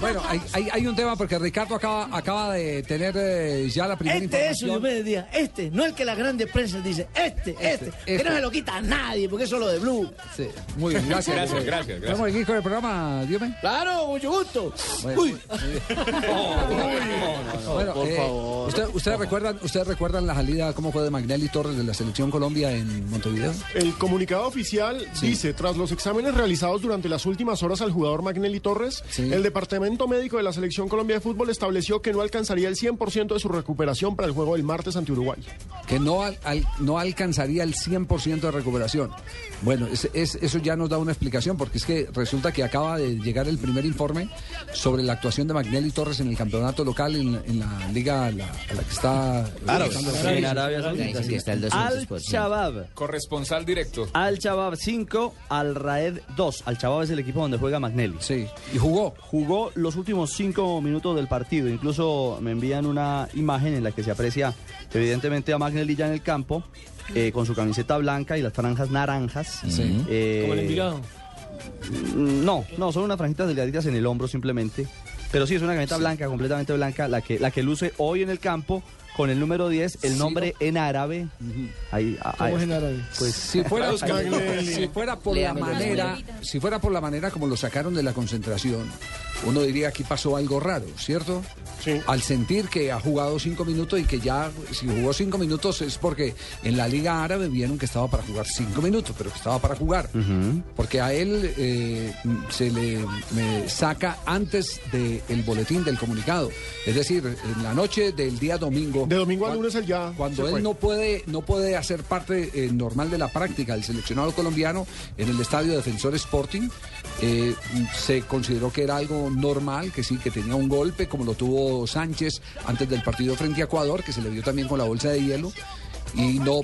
Bueno, hay, hay, hay un tema porque Ricardo acaba, acaba de tener eh, ya la primera Este es, yo me decía, este, no el que la grande prensa dice, este, este, que este. no se lo quita a nadie, porque eso es lo de Blue. Sí, muy bien, gracias. Gracias, gracias, gracias. ¿Estamos aquí con el programa, Diome? Claro, mucho gusto. Bueno, Uy. Bueno, por eh, favor. ¿usted- ¿Ustedes recuerdan, ustedes recuerdan la salida, cómo fue de Magnelli Torres de la Selección Colombia en Montevideo? El comunicado oficial dice, tras los exámenes realizados durante las últimas horas al jugador Magnelli Torres, el Departamento Médico de la Selección Colombia de Fútbol estableció que no alcanzaría el 100% de su recuperación para el juego del martes ante Uruguay. que no, al- al- no alcanzaría el 100% de recuperación. Bueno, es- es- eso ya nos da una explicación, porque es que resulta que acaba de llegar el primer informe sobre la actuación de Magnelli Torres en el campeonato local en, en la liga a la, a la que está... En Arabia Saudita, sí. Al Shabab. Corresponsal directo. Al Shabab 5, Al Raed 2. Al Shabab es el equipo donde juega Magnelli. Sí. ¿Y jugó? Jugó los últimos cinco minutos del partido. Incluso me envían una imagen en la que se aprecia evidentemente a Magnelli ya en el campo. eh, con su camiseta blanca y las franjas naranjas. Sí. Eh, Como el Envigado. Mm, No, no, son unas franjitas delgaditas en el hombro simplemente. Pero sí, es una camiseta blanca, completamente blanca, la que, la que luce hoy en el campo con el número 10, el Sí, nombre en árabe. Ahí, ¿Cómo es en árabe? Pues Si fuera, Magnelli. si fuera por la manera, si fuera por la manera como lo sacaron de la concentración, uno diría aquí pasó algo raro, ¿cierto? Al sentir que ha jugado cinco minutos y que ya, si jugó cinco minutos es porque en la Liga Árabe vieron que estaba para jugar cinco minutos, pero que estaba para jugar. Porque a él eh, se le me saca antes del boletín del comunicado. Es decir, en la noche del día domingo. De domingo cua- lunes él ya Cuando él fue. no puede, no puede hacer parte eh, normal de la práctica del seleccionado colombiano en el estadio Defensor Sporting, eh, se consideró que era algo normal, que sí, que tenía un golpe, como lo tuvo Sánchez antes del partido frente a Ecuador, que se le vio también con la bolsa de hielo. Y no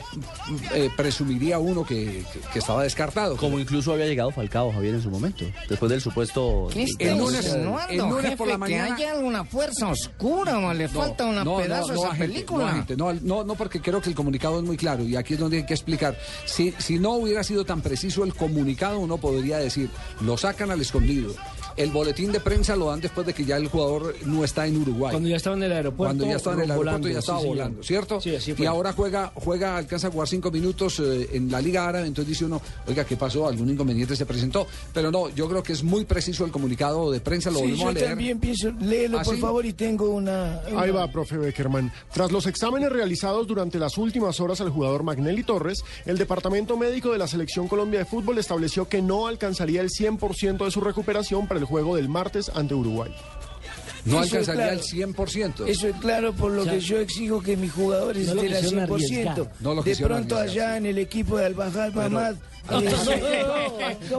eh, presumiría uno que, que- que estaba descartado. Como incluso había llegado Falcao, Javier, en su momento. Después del supuesto... ¿Qué El lunes- el lunes jefe, por la mañana- que haya alguna fuerza oscura, o le falta una pedazo a esa agente, película. No, agente, no, no, no, porque creo que el comunicado es muy claro y aquí es donde hay que explicar. Si, si no hubiera sido tan preciso el comunicado, uno podría decir, lo sacan al escondido. El boletín de prensa lo dan después de que ya el jugador no está en Uruguay. Cuando ya estaba en el aeropuerto. Cuando ya estaba en el aeropuerto volando, ya estaba sí, volando, ¿cierto? Sí, así y fue. ahora juega, juega, alcanza a jugar cinco minutos eh, en la Liga Árabe, entonces dice uno, oiga, ¿qué pasó? ¿Algún inconveniente se presentó? Pero no, yo creo que es muy preciso el comunicado de prensa, lo Sí, volvemos yo a leer. también pienso, léelo ¿Ah, por favor y tengo una... Ahí va, profe Beckerman. Tras los exámenes realizados durante las últimas horas al jugador Magnelli Torres, el Departamento Médico de la Selección Colombia de Fútbol estableció que no alcanzaría el 100% de su recuperación para el juego del martes ante Uruguay. No Eso es alcanzaría claro. el 100%. Eso es claro, por lo O sea, que yo exijo que mis jugadores no estén al quisieron 100%. arriesgar. No de pronto arriesgar, allá en el equipo de Al-Bajal Mamad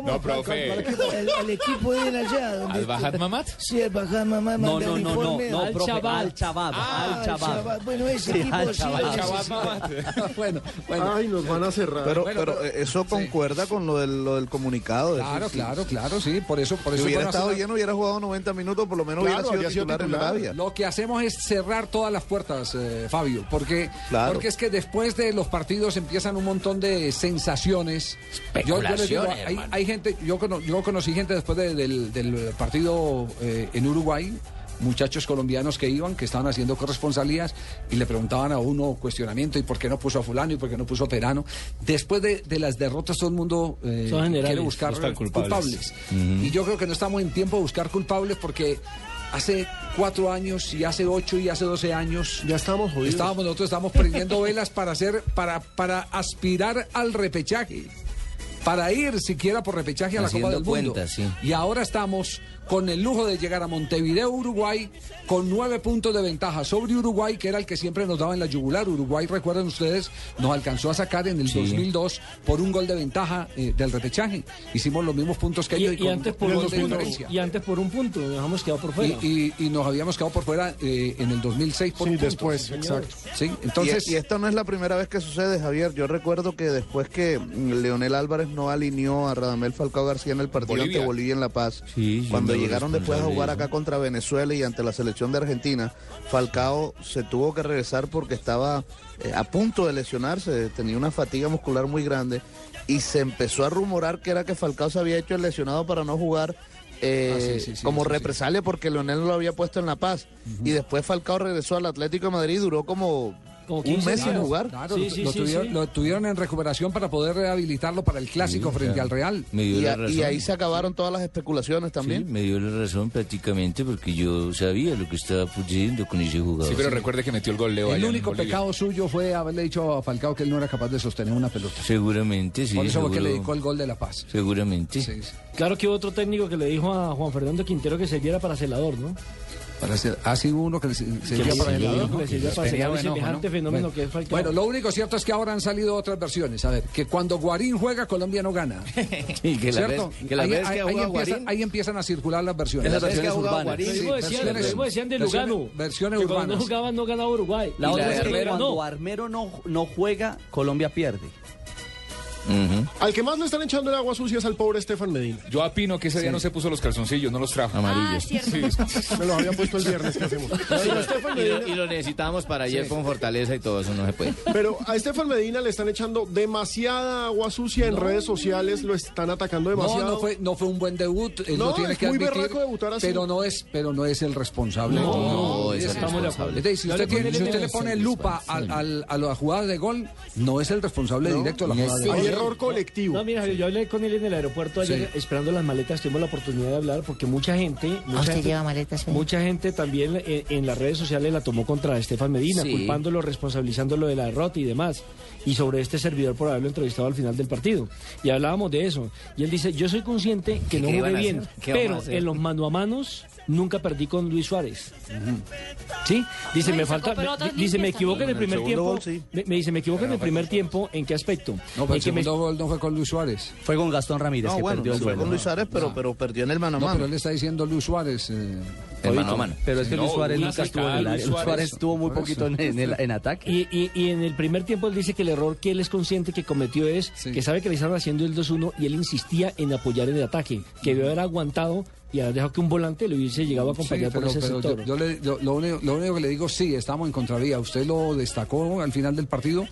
No, profe. El, el equipo de allá. Donde ¿Al Bajat Mamat? Sí, el Bajat Mamat. No, no, no, no, no, profe, al Chabab, Ah, al Chabab. Bueno, ese Sí, equipo al sí. Chabab. necesita. bueno, bueno. Ay, nos van a cerrar. Pero, Bueno, pero, pero- eso concuerda con lo del, lo del comunicado. de Claro, claro, claro, sí. Por eso, por Si eso hubiera bueno, estado lleno, hubiera jugado 90 minutos, por lo menos hubiera sido titular en. Arabia. Lo que hacemos es cerrar todas las puertas, eh, Fabio, porque, porque es que después de los partidos empiezan un montón de sensaciones. Yo- yo les digo, hay, hay gente, yo, cono- yo conocí gente después de- del, del partido eh, en Uruguay. Muchachos colombianos que iban, que estaban haciendo corresponsalías y le preguntaban a uno cuestionamiento y por qué no puso a fulano y por qué no puso a Perano. Después de, de las derrotas todo el mundo eh, quiere buscar buscan culpables. culpables. Y yo creo que no estamos en tiempo de buscar culpables porque hace cuatro años y hace ocho y hace doce años Ya estamos jodidos. estábamos nosotros estamos prendiendo velas para hacer para para aspirar al repechaje para ir siquiera por repechaje a la Haciendo Copa del Mundo cuentas, sí. y ahora estamos con el lujo de llegar a Montevideo, Uruguay, con nueve puntos de ventaja sobre Uruguay, que era el que siempre nos daba en la yugular. Uruguay, recuerden ustedes, nos alcanzó a sacar en el 2002 por un gol de ventaja eh, del repechaje. Hicimos los mismos puntos que Y, ellos y con antes por un un gol de punto, diferencia. y antes por un punto, nos dejamos quedado por fuera. Y, y- y nos habíamos quedado por fuera eh, en el 2006 por Sí, un punto. después, exacto. Sí, entonces... y, y esta no es la primera vez que sucede, Javier. Yo recuerdo que después que mm, Leonel Álvarez no alineó a Radamel Falcao García en el partido Bolivia. ante Bolivia en La Paz, Sí, sí, cuando llegaron después a jugar acá contra Venezuela y ante la selección de Argentina, Falcao se tuvo que regresar porque estaba eh, a punto de lesionarse, tenía una fatiga muscular muy grande y se empezó a rumorar que era que Falcao se había hecho el lesionado para no jugar. eh, Ah, sí, sí, sí, como represalia porque Leonel lo había puesto en La Paz. Y después Falcao regresó al Atlético de Madrid y duró como Como un 15 mes sin jugar. Claro, Sí, lo, sí, lo sí, tuvieron, sí. lo tuvieron en recuperación para poder rehabilitarlo para el clásico Sí, frente claro. al Real. Me dio Y, la a- razón. y ahí se acabaron todas las especulaciones Sí, también. me dio la razón prácticamente porque yo sabía lo que estaba sucediendo con ese jugador. Sí, pero recuerde que metió el gol Leo El único pecado suyo fue haberle dicho a Falcao que él no era capaz de sostener una pelota. Seguramente, sí. Por eso fue que seguro- le dedicó el gol de la paz. Seguramente. Sí, sí. Claro que hubo otro técnico que le dijo a Juan Fernando Quintero que sirviera para celador, ¿no? Para ser, ha sido uno que se- sirvió, para ¿no? fenómeno Bueno. que es Falcao. Bueno, lo único cierto es que ahora han salido otras versiones. A ver, que cuando Guarín juega, Colombia no gana. Sí, que la ¿Cierto? vez, que la ahí, vez ahí- que ahí jugado empieza- Guarín, ahí empiezan a circular las versiones. Esas la vez que ha versiones urbanas. Lo mismo decían, de Lugano. versiones que cuando urbanas. no jugaban no ganaba Uruguay. La otra es que cuando Armero no, no juega, Colombia pierde. Al que más le están echando el agua sucia es al pobre Estefan Medina. Yo opino que ese día no se puso los calzoncillos, no los trajo. Amarillos. Me los habían puesto el viernes, ¿qué hacemos? Y lo, Medina- y lo necesitábamos para ayer con Fortaleza y todo eso no se puede. pero a Estefan Medina le están echando demasiada agua sucia en redes sociales, lo están atacando demasiado. no fue, no fue un buen debut, él No, tiene es que muy admitir, berraco debutar así. pero no es, pero no es el responsable. No, No, es el es el responsable. Es decir, si usted, le tiene- si usted le pone lupa al- al- a las jugadas de gol, no es el responsable directo de la jugada de gol. Error colectivo. No, mira, yo hablé con él en el aeropuerto ayer esperando las maletas, tuvimos la oportunidad de hablar porque mucha gente, mucha, usted gente, lleva maletas, Fede? mucha gente también en, en las redes sociales la tomó contra Estefan Medina, Sí. culpándolo, responsabilizándolo de la derrota y demás. Y sobre este servidor por haberlo entrevistado al final del partido. Y hablábamos de eso. Y él dice, yo soy consciente que no ¿Qué jugué bien, pero en los mano a manos nunca perdí con Luis Suárez. ¿Sí? Dice, Ay, me falta, me- dice, me equivoco en el primer tiempo. gol, sí. me, me dice, me equivoco en el primer tiempo, ¿en qué aspecto? No, pero el que me- segundo gol no fue con Luis Suárez. Fue con Gastón Ramírez No, que bueno, perdió el no fue duelo. con Luis Suárez, pero, pero perdió en el mano a No, mano. pero él está diciendo Luis Suárez. eh, El mano a mano. Pero es que No, Luis Suárez nunca estuvo en el área. Luis Suárez estuvo muy poquito en, en el, en ataque. Y, y, y en el primer tiempo él dice que el error que él es consciente que cometió es Sí. que sabe que le estaban haciendo el 2-1 y él insistía en apoyar en el ataque, que debió haber aguantado y haber dejado que un volante le hubiese llegado a acompañar Sí, por ese pero sector. yo, yo le- yo- lo, único, lo único que le digo, sí, estamos en contravía. Usted lo destacó al final del partido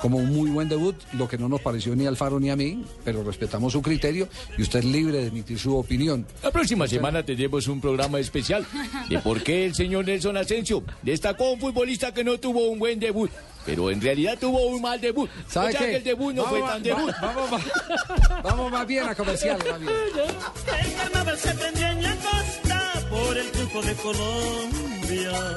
como un muy buen debut, lo que no nos pareció ni a Alfaro ni a mí, pero respetamos su criterio y usted es libre de emitir su opinión. La próxima semana tendremos un programa especial de por qué el señor Nelson Asensio destacó a un futbolista que no tuvo un buen debut, pero en realidad tuvo un mal debut. ¿Sabe o sea qué? que el debut no Vamos fue a- tan debut. va- vamos, va- vamos más bien a comercial. más bien. El carnaval se prendía en la costa por el triunfo de Colombia.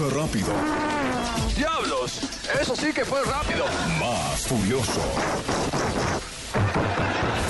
Rápido, ¡Diablos! Eso sí que fue rápido. más furioso.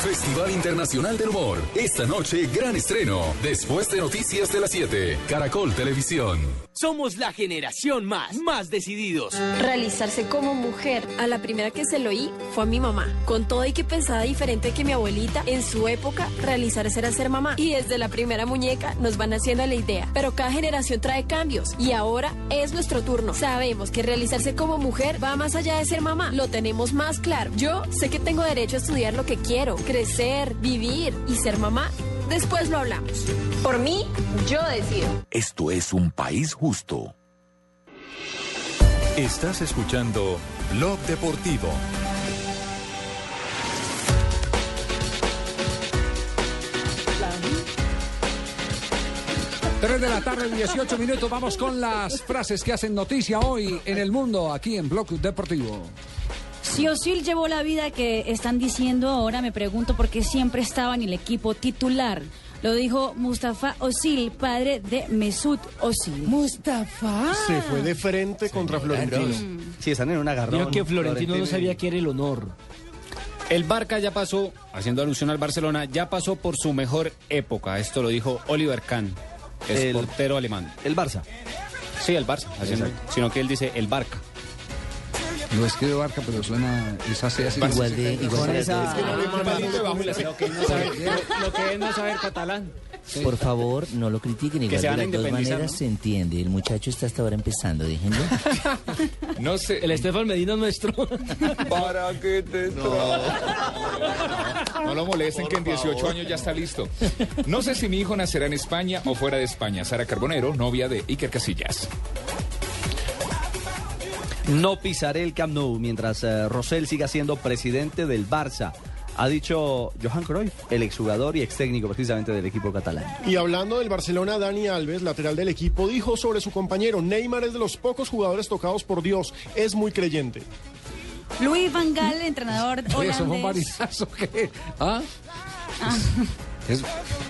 Festival Internacional del Humor. Esta noche, gran estreno. Después de Noticias de las 7. Caracol Televisión. Somos la generación más, más decididos. Realizarse como mujer. A la primera que se lo oí fue a mi mamá. Con todo y que pensaba diferente que mi abuelita, en su época, realizarse era ser mamá. Y desde la primera muñeca nos van haciendo la idea. Pero cada generación trae cambios. Y ahora es nuestro turno. Sabemos que realizarse como mujer va más allá de ser mamá. Lo tenemos más claro. Yo sé que tengo derecho a estudiar lo que quiero, crecer, vivir y ser mamá. Después lo hablamos. Por mí, yo decido. Esto es un país justo. Estás escuchando Blog Deportivo. Tres de la tarde, 18 minutos. Vamos con las frases que hacen noticia hoy en el mundo, aquí en Blog Deportivo. Si Osil llevó la vida que están diciendo ahora, me pregunto por qué siempre estaba en el equipo titular. Lo dijo Mustafa Osil, padre de Mesut Osil. Mustafa. Se fue de frente contra Florentino. Sí, están en un agarrón. Dijo que Florentino no sabía qué era el honor. El Barca ya pasó, haciendo alusión al Barcelona, ya pasó por su mejor época. Esto lo dijo Oliver Kahn, que es El- portero alemán. El Barça. Sí, el Barça, haciendo- sino que él dice el Barca. Lo escribe Barca, pero suena. Es así, así. Igual de- igual de- esa- Es que no de Lo que él no sabe- lo- lo que él no sabe catalán. Por favor, no lo critiquen. Que Igual de las dos maneras ¿no? se entiende. El muchacho está hasta ahora empezando, déjenlo. No sé. El Estefan Medina nuestro. ¿Para qué te no. no lo molesten que en 18 años ya está listo. No sé si mi hijo nacerá en España o fuera de España. Sara Carbonero, novia de Iker Casillas. No pisaré el Camp Nou mientras eh, Rosell siga siendo presidente del Barça. Ha dicho Johan Cruyff, el exjugador y ex técnico precisamente del equipo catalán. Y hablando del Barcelona, Dani Alves, lateral del equipo, dijo sobre su compañero, Neymar es de los pocos jugadores tocados por Dios, es muy creyente. Luis Van Gaal, entrenador Oye, eso fue un holandés. que. ¿Ah? Ah. Es-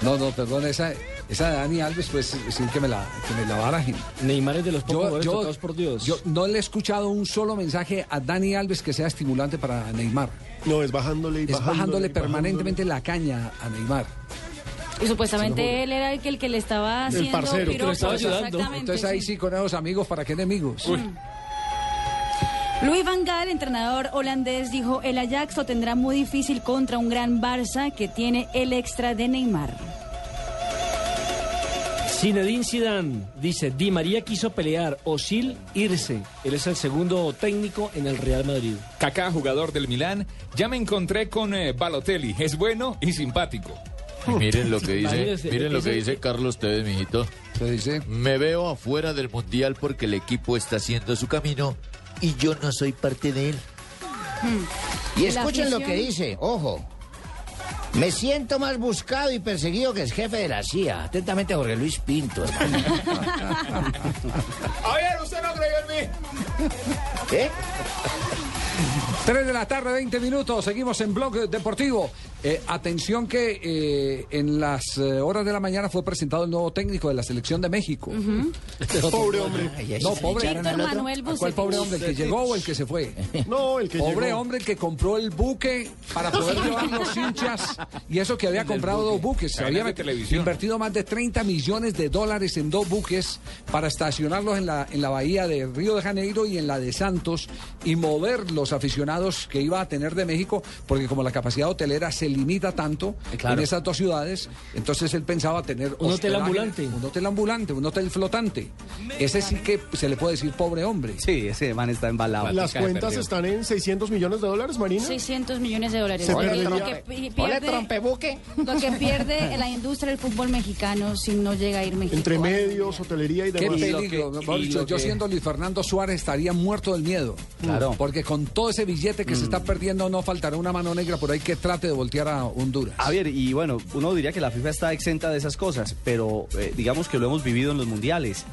no, no, perdón, esa, esa de Dani Alves, pues sí que me la, que me la barajen. Neymar es de los pocos jugadores tocados por Dios. Yo no le he escuchado un solo mensaje a Dani Alves que sea estimulante para Neymar. No, es bajándole y Es bajándole bajándole y permanentemente la caña a Neymar. Y supuestamente él era el que, el que le estaba El haciendo parcero, que piropos, estaba ayudando. Entonces ahí sí. sí con esos amigos, ¿para qué enemigos? Luis Van Gaal, entrenador holandés, dijo, el Ajax lo tendrá muy difícil contra un gran Barça que tiene el extra de Neymar. Zinedine Zidane dice, Di María quiso pelear, Osil irse. Él es el segundo técnico en el Real Madrid. Kaká, jugador del Milán, ya me encontré con eh, Balotelli. Es bueno y simpático. Miren lo que dice, miren lo que dice Carlos Tevez, mijito. Me veo afuera del mundial porque el equipo está haciendo su camino y yo no soy parte de él. Y La escuchen lo que dice, ojo. Me siento más buscado y perseguido que el jefe de la CIA. Atentamente, Jorge Luis Pinto. Javier, usted no creyó en mí. ¿Qué? 3 de la tarde, 20 minutos. Seguimos en Blog Deportivo. Eh, atención que eh, en las eh, horas de la mañana fue presentado el nuevo técnico de la selección de México. Pobre hombre. No, pobre. Víctor Manuel ¿A ¿Cuál pobre hombre? ¿El que llegó o el que se fue? No, el que Pobre llegó. hombre el que compró el buque para poder llevar los hinchas. Y eso que había comprado buque. dos buques. Se había invertido más de 30 millones de dólares en dos buques para estacionarlos en la, en la bahía de Río de Janeiro y en la de Santos y mover los aficionados que iba a tener de México, porque como la capacidad hotelera se limita tanto claro. en esas dos ciudades, entonces él pensaba tener Un hotel ambulante. un hotel ambulante, un hotel flotante. Ese sí que se le puede decir pobre hombre. Sí, ese man está embalado. Las cuentas están en 600 millones de dólares, Marina. 600 millones de dólares. Se Lo que- perdería- lo que pierde- trompebuque. Lo que pierde en la industria del fútbol mexicano si no llega a ir México. Entre medios, hotelería y Qué demás. peligro. y dicho, lo yo que- siendo Luis Fernando Suárez estaría muerto del miedo. Claro. Porque con todo ese billete que se está perdiendo no faltará una mano negra por ahí que trate de voltear a Honduras. Javier, y bueno, uno diría que la FIFA está exenta de esas cosas, pero eh, digamos que lo hemos vivido en los mundiales.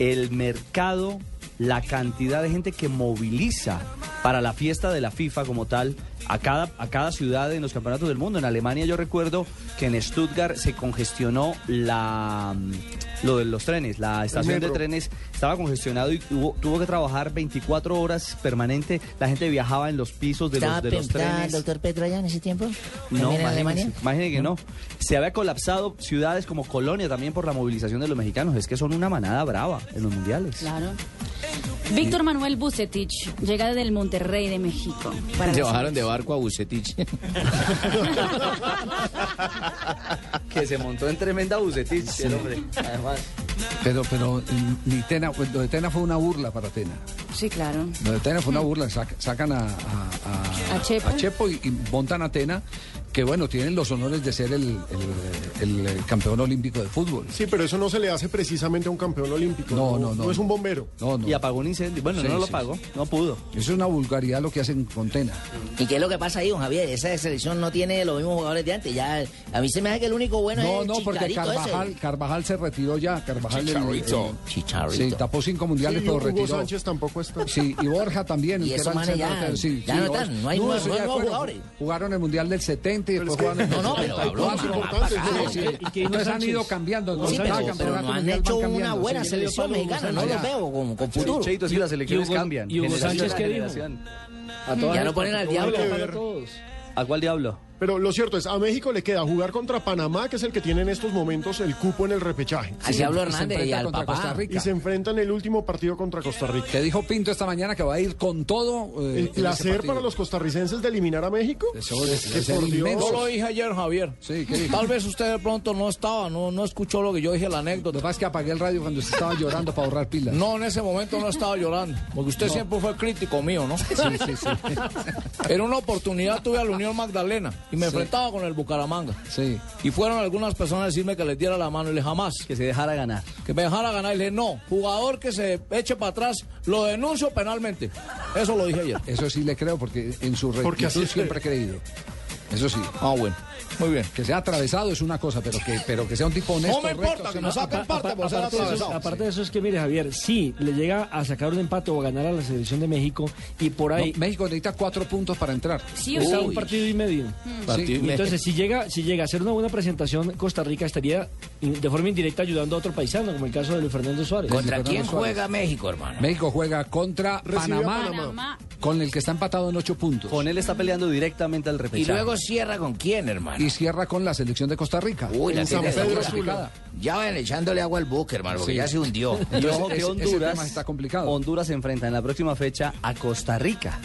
El mercado, la cantidad de gente que moviliza para la fiesta de la FIFA como tal a cada, a cada ciudad en los campeonatos del mundo. En Alemania yo recuerdo que en Stuttgart se congestionó la, mm, lo de los trenes, la estación de trenes estaba congestionado y tuvo, tuvo que trabajar 24 horas permanente. La gente viajaba en los pisos de ¿Estaba los, de los el trenes. doctor Petro allá en ese tiempo? No, ¿También en Alemania? imagínese, imagine que no. Se había colapsado ciudades como Colonia también por la movilización de los mexicanos. Es que son una manada brava en los mundiales. Claro. Víctor Manuel Bucetich llega del Monterrey de México. Para Se bajaron de barco a Bucetich. que se montó en tremenda bucetich, el hombre. Además. Pero, pero mm, ni Tena, pues, lo de Tena fue una burla para Tena. Sí, claro. Lo de Tena fue una burla. sac- sacan a, a, A Chepo. a Chepo y, y montan a Tena, que bueno, tienen los honores de ser el, el- el campeón olímpico de fútbol. Sí, pero eso no se le hace precisamente a un campeón olímpico. No, no, no. No es un bombero. No, no. Y apagó un incendio. Bueno, Sí, no lo sí, apagó, no pudo. Eso es una vulgaridad lo que hacen con Tena. ¿Y qué es lo que pasa ahí, don Javier? Esa selección no tiene los mismos jugadores de antes. Ya, a mí se me hace que el único bueno No, es el no, porque Carvajal, ese. Carvajal se retiró ya. Carvajal Chicharito. el- Chicharito. Sí, tapó cinco mundiales, Sí, pero Hugo retiró. Sánchez tampoco está. Sí, y Borja también. Y el manes ya- ya sí, no están, no hay nuevos- eso no jugadores. Jugaron el mundial del 70 y después jugaron el No, no, pero más, 74. más para acá. Sí, sí. Y que Hugo Entonces han ido cambiando. ¿no? Sí, pero, no han hecho una buena sí. selección mexicana. No los veo con, con futuro. Cheito, sí, las selecciones cambian. y Hugo Sánchez, ¿qué dijo? Ya no ponen al diablo. ¿A cuál diablo? Pero lo cierto es, a México le queda jugar contra Panamá, que es el que tiene en estos momentos el cupo en el repechaje. Al Sí, se Hernández y al contra Costa. Rica. Y se enfrentan el último partido contra Costa Rica. Que dijo Pinto esta mañana que va a ir con todo. eh, en El placer para los costarricenses de eliminar a México. Eso es- Que es ser por Dios. Yo lo dije ayer, Javier. Sí, ¿qué dijo? Tal vez usted de pronto no estaba, no, no escuchó lo que yo dije, la Lo anécdota. que es que apagué el radio cuando usted estaba llorando para ahorrar pilas. No, en ese momento no estaba llorando, porque usted No. siempre fue crítico mío, ¿no? Sí, sí, sí. En una oportunidad tuve a la Unión Magdalena y me Sí. enfrentaba con el Bucaramanga. Sí. Y fueron algunas personas a decirme que les diera la mano y le jamás. Que se dejara ganar. Que me dejara ganar y le dije, no, jugador que se eche para atrás, lo denuncio penalmente. Eso lo dije ayer. Eso sí le creo, porque en su Porque así rectitud siempre he creído. Eso sí. Ah, bueno. Muy bien. Que sea atravesado es una cosa, pero que, pero que sea un tipo honesto. No me importa, recto, que sí, me no- saquen parte por ser aparte, de eso, atravesado. aparte de eso es que, mire, Javier, sí, le llega a sacar un empate o a ganar a la selección de México y por ahí No, México necesita cuatro puntos para entrar. Sí o está sí. un partido y medio. Partido y Y medio. entonces, si llega, si llega a hacer una buena presentación, Costa Rica estaría de forma indirecta ayudando a otro paisano, como el caso de Luis Fernando Suárez. ¿Contra Fernando quién Suárez. juega México, hermano? México juega contra Panamá, Panamá. con el que está empatado en ocho puntos. Con él está peleando directamente al Y repechaje. luego cierra con quién, hermano. Y cierra con la selección de Costa Rica. Uy, la En San tiene. Ya vayan echándole agua al buque, hermano, porque Sí. ya se hundió. Y ojo que Honduras, tema está complicado. Honduras se enfrenta en la próxima fecha a Costa Rica.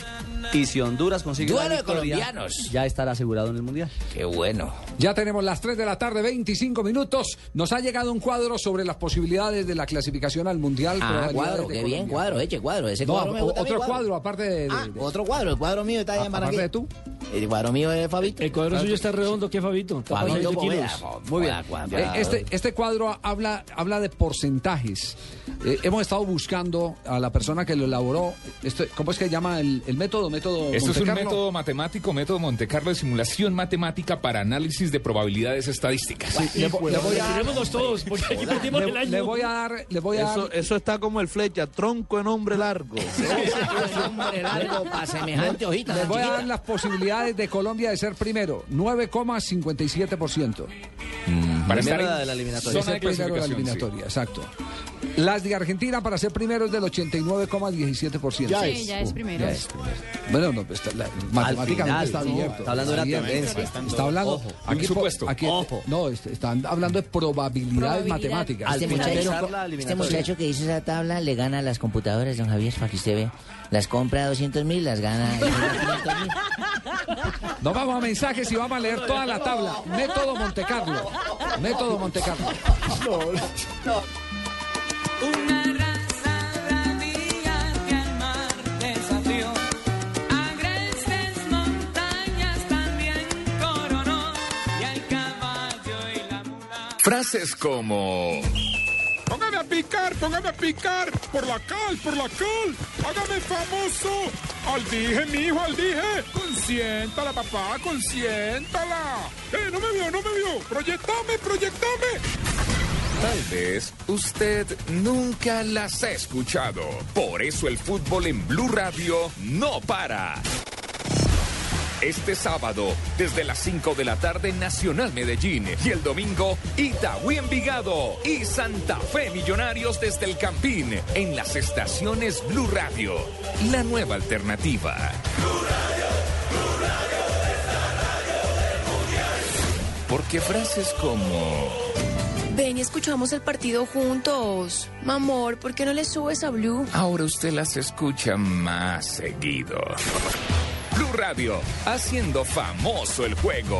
Y si Honduras consigue Duelo la de victoria, colombianos. ya estará asegurado en el Mundial. Qué bueno. Ya tenemos las 3 de la tarde, 25 minutos. Nos ha llegado un cuadro sobre las posibilidades de la clasificación al Mundial. Ah, cuadro, qué bien, cuadro, eche cuadro. Ese No, cuadro me gusta a otro cuadro, aparte de... de- Ah, de- otro cuadro, el cuadro mío está allá en aparte Barranquilla. de tú. El cuadro mío es Fabito. El cuadro suyo está redondo, ¿qué, Fabito? Fabito 20 Poveda. kilos. Muy bien. Eh, Este, este cuadro habla, habla de porcentajes. Eh, hemos estado buscando a la persona que lo elaboró. Este, ¿Cómo es que se llama el, el método? método Esto es un método matemático, método Monte Carlo de simulación matemática para análisis de probabilidades estadísticas. Le, vo- le voy a, Retirémonos todos, porque aquí perdimos el le, año. le voy a dar, le voy a dar Eso, eso está como el flecha, tronco en hombre largo. hombre largo para semejante hojita. Les tan voy a dar las posibilidades de Colombia de ser primero, 9,57%. Para Primero estar la en de la eliminatoria. zona de primero de la sí. eliminatoria, exacto. Las de Argentina para ser primeros del 89,17%. Ya Sí, es. ya es primero. Ya es primero. Bueno, no, está- la- matemáticamente final, está abierto. Está hablando de una abierto. tendencia. Está hablando. Ojo. Aquí, Un supuesto. aquí- Ojo. No, est- están hablando de probabilidades matemáticas. Este muchacho, este muchacho que hizo esa tabla le gana a las computadoras, don Javier, para que usted vea. Las compra a 200 mil, las gana a 500 mil. No vamos a mensajes y vamos a leer toda la tabla. Método Monte Carlo. Método Monte Carlo. Una raza bravía que al mar desafió. Agrestes montañas también coronó. Y al caballo y la mula. Frases como... Póngame a picar, póngame a picar. Por la cal, por la cal. Hágame famoso. Al dije, mi hijo, al dije. Consiéntala, papá, consiéntala. Eh, no me vio, no me vio. Proyectame, proyectame. Tal vez usted nunca las ha escuchado. Por eso el fútbol en Blue Radio no para. Este sábado, desde las 5 de la tarde, Nacional Medellín. Y el domingo, Itagüí Envigado y Santa Fe Millonarios desde el Campín. En las estaciones Blue Radio. La nueva alternativa. Porque frases como... Ven y escuchamos el partido juntos. Mamor, ¿por qué no le subes a Blue? Ahora usted las escucha más seguido. Blue Radio, haciendo famoso el juego.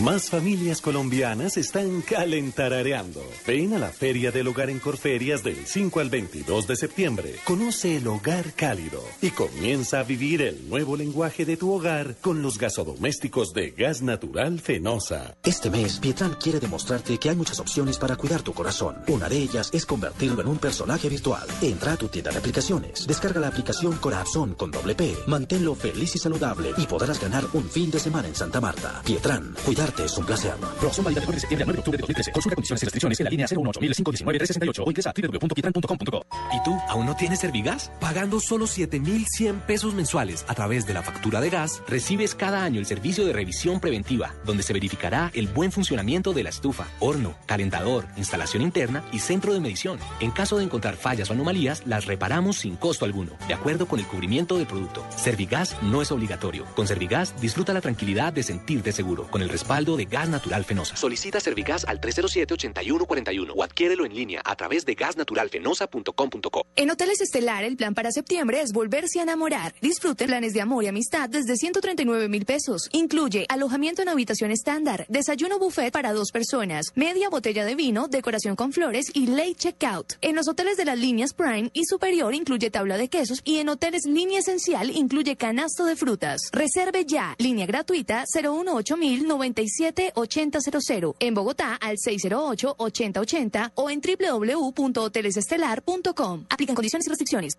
Más familias colombianas están calentarareando. Ven a la Feria del Hogar en Corferias del 5 al 22 de septiembre. Conoce el hogar cálido y comienza a vivir el nuevo lenguaje de tu hogar con los gasodomésticos de gas natural Fenosa. Este mes, Pietran quiere demostrarte que hay muchas opciones para cuidar tu corazón. Una de ellas es convertirlo en un personaje virtual. Entra a tu tienda de aplicaciones, descarga la aplicación Corazón con doble P, manténlo feliz y saludable y podrás ganar un fin de semana en Santa Marta. Pietran, cuidarte es un placer. Promoción válida del 9 de septiembre al 9 de octubre de 2013. Consulta condiciones y restricciones en la línea 018 o ingresa a www.pietran.com.co. ¿Y tú aún no tienes Servigas? Pagando solo 7,100 pesos mensuales a través de la factura de gas, recibes cada año el servicio de revisión preventiva, donde se verificará el buen funcionamiento de la estufa, horno, calentador, instalación interna y centro de medición. En caso de encontrar fallas o anomalías, las reparamos sin costo alguno, de acuerdo con el cubrimiento del producto. Servigas no es obligatorio. Con Servigas disfruta la tranquilidad de sentirte seguro, con el respaldo de Gas Natural Fenosa. Solicita Servigas al 307-8141 o adquiérelo en línea a través de gasnaturalfenosa.com.co. En Hoteles Estelar, el plan para septiembre es volverse a enamorar. Disfrute planes de amor y amistad desde 139 mil pesos. Incluye alojamiento en habitación estándar, desayuno buffet para dos personas, media botella de vino, decoración con flores y late checkout. En los hoteles de las líneas Prime y Superior incluye tabla de quesos y en hoteles Línea Esencial incluye canasto de frutas. Reserve ya. Línea gratuita 018 97 8000. En Bogotá al 608 8080 o en www.hotelesestelar.com. Aplican condiciones y restricciones.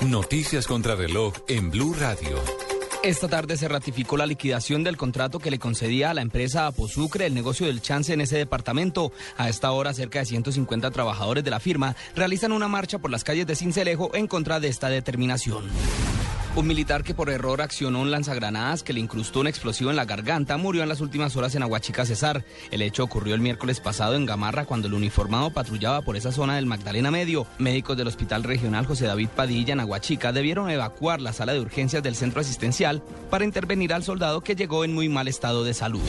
Noticias contra reloj en Blue Radio. Esta tarde se ratificó la liquidación del contrato que le concedía a la empresa Aposucre el negocio del chance en ese departamento. A esta hora, cerca de 150 trabajadores de la firma realizan una marcha por las calles de Cincelejo en contra de esta determinación. Un militar que por error accionó un lanzagranadas que le incrustó un explosivo en la garganta murió en las últimas horas en Aguachica, Cesar. El hecho ocurrió el miércoles pasado en Gamarra cuando el uniformado patrullaba por esa zona del Magdalena Medio. Médicos del Hospital Regional José David Padilla en Aguachica debieron evacuar la sala de urgencias del centro asistencial para intervenir al soldado que llegó en muy mal estado de salud.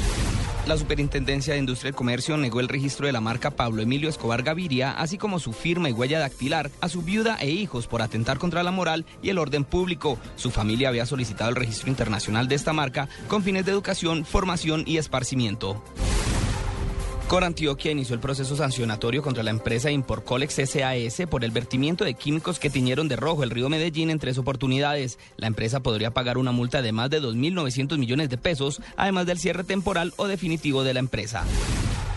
La Superintendencia de Industria y Comercio negó el registro de la marca Pablo Emilio Escobar Gaviria, así como su firma y huella dactilar a su viuda e hijos por atentar contra la moral y el orden público. Su familia había solicitado el registro internacional de esta marca con fines de educación, formación y esparcimiento. Cor Antioquia inició el proceso sancionatorio contra la empresa Imporcolex SAS por el vertimiento de químicos que tiñeron de rojo el río Medellín en tres oportunidades. La empresa podría pagar una multa de más de 2.900 millones de pesos, además del cierre temporal o definitivo de la empresa.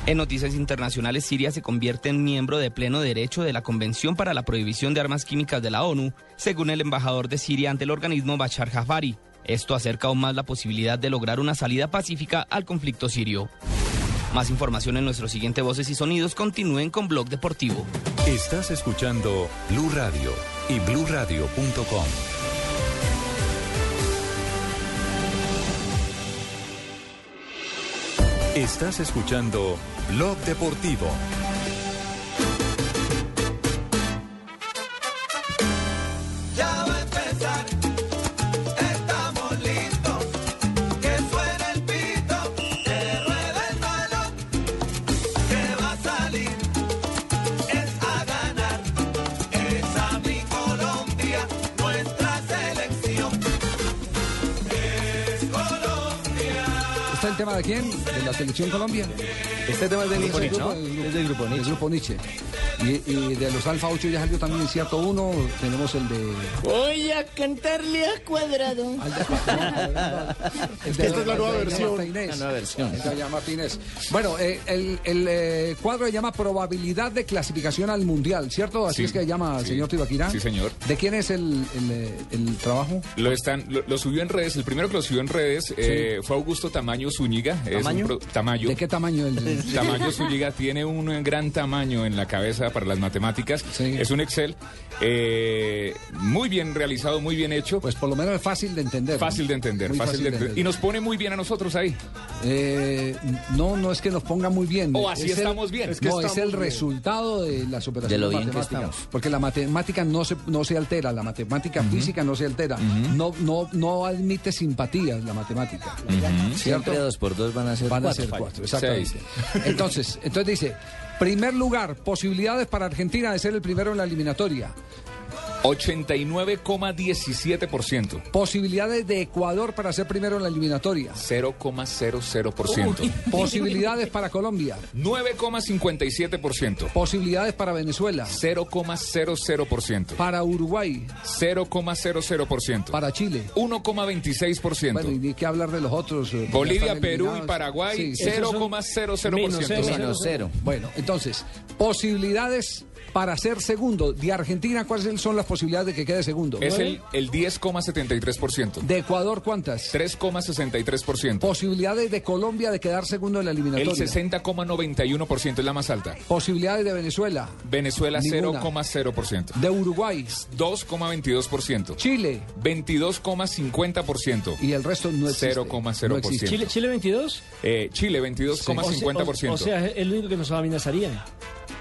En noticias internacionales, Siria se convierte en miembro de pleno derecho de la Convención para la Prohibición de Armas Químicas de la ONU, según el embajador de Siria ante el organismo Bashar Jafari. Esto acerca aún más la posibilidad de lograr una salida pacífica al conflicto sirio. Más información en nuestro siguiente Voces y Sonidos. Continúen con Blog Deportivo. Estás escuchando Blue Radio y bluradio.com. Estás escuchando Blog Deportivo. Tema de quién? ¿De la selección Colombia? Este tema es del Grupo Nietzsche, ¿no? Es del Grupo Nietzsche. El grupo Nietzsche. Y, y de los Alfa 8 ya salió también cierto uno. Tenemos el de. Voy a cantarle a cuadrado. el Esta es la nueva versión. Martínez. La nueva versión. El de Martínez. Bueno, eh, el, el, eh, cuadro se llama Probabilidad de clasificación al Mundial, ¿cierto? Así Sí, es que se llama, sí. señor Tibaquirá. Sí, señor. ¿De quién es el, el, eh, el trabajo? Lo, están, lo, lo subió en redes, el primero que lo subió en redes eh, fue Augusto Tamaño Zúñiga. es un ¿Tamaño? pro- Tamayo. ¿De qué tamaño? El, Tamayo Zúñiga tiene un gran tamaño en la cabeza para las matemáticas. Es un Excel eh, muy bien realizado, muy bien hecho. Pues por lo menos es fácil de entender. Fácil de entender, Muy fácil, de entender. Y nos pone muy bien a nosotros ahí. Eh, no, no es que nos ponga muy bien. O así Es el- estamos bien. Es que no, es el bien. resultado de las operaciones De lo bien que matemáticas. estamos. Porque la matemática no se, no se altera, la matemática física no se altera. no, no, no admite simpatías la matemática. Siempre dos por dos van a ser Van a cuatro. ser cuatro, exactamente. Seis. Entonces, entonces dice, primer lugar, posibilidades para Argentina de ser el primero en la eliminatoria. 89,17%. Posibilidades de Ecuador para ser primero en la eliminatoria. 0,00%. Posibilidades para Colombia. 9,57%. Posibilidades para Venezuela. 0,00%. Para Uruguay. 0,00%. Para Chile. 1,26%. Bueno, y ni qué hablar de los otros. eh, que Bolivia, Perú y. Paraguay, Sí, 0,00%. Bueno, entonces, posibilidades para ser segundo. De Argentina, ¿cuáles son las posibilidades de que quede segundo? Es el, el 10,73%. ¿De Ecuador cuántas? 3,63%. Posibilidades de Colombia de quedar segundo en la El eliminatoria. 60,91% es la más alta. Posibilidades de Venezuela. Venezuela Ninguna. 0,0%. De Uruguay. 2,22%. Chile. 22,50%. Y el resto no existe. 0,0%. No. Chile, Chile 22. Eh, Chile, 22,50%. O, sea, es el único que nos amenazaría.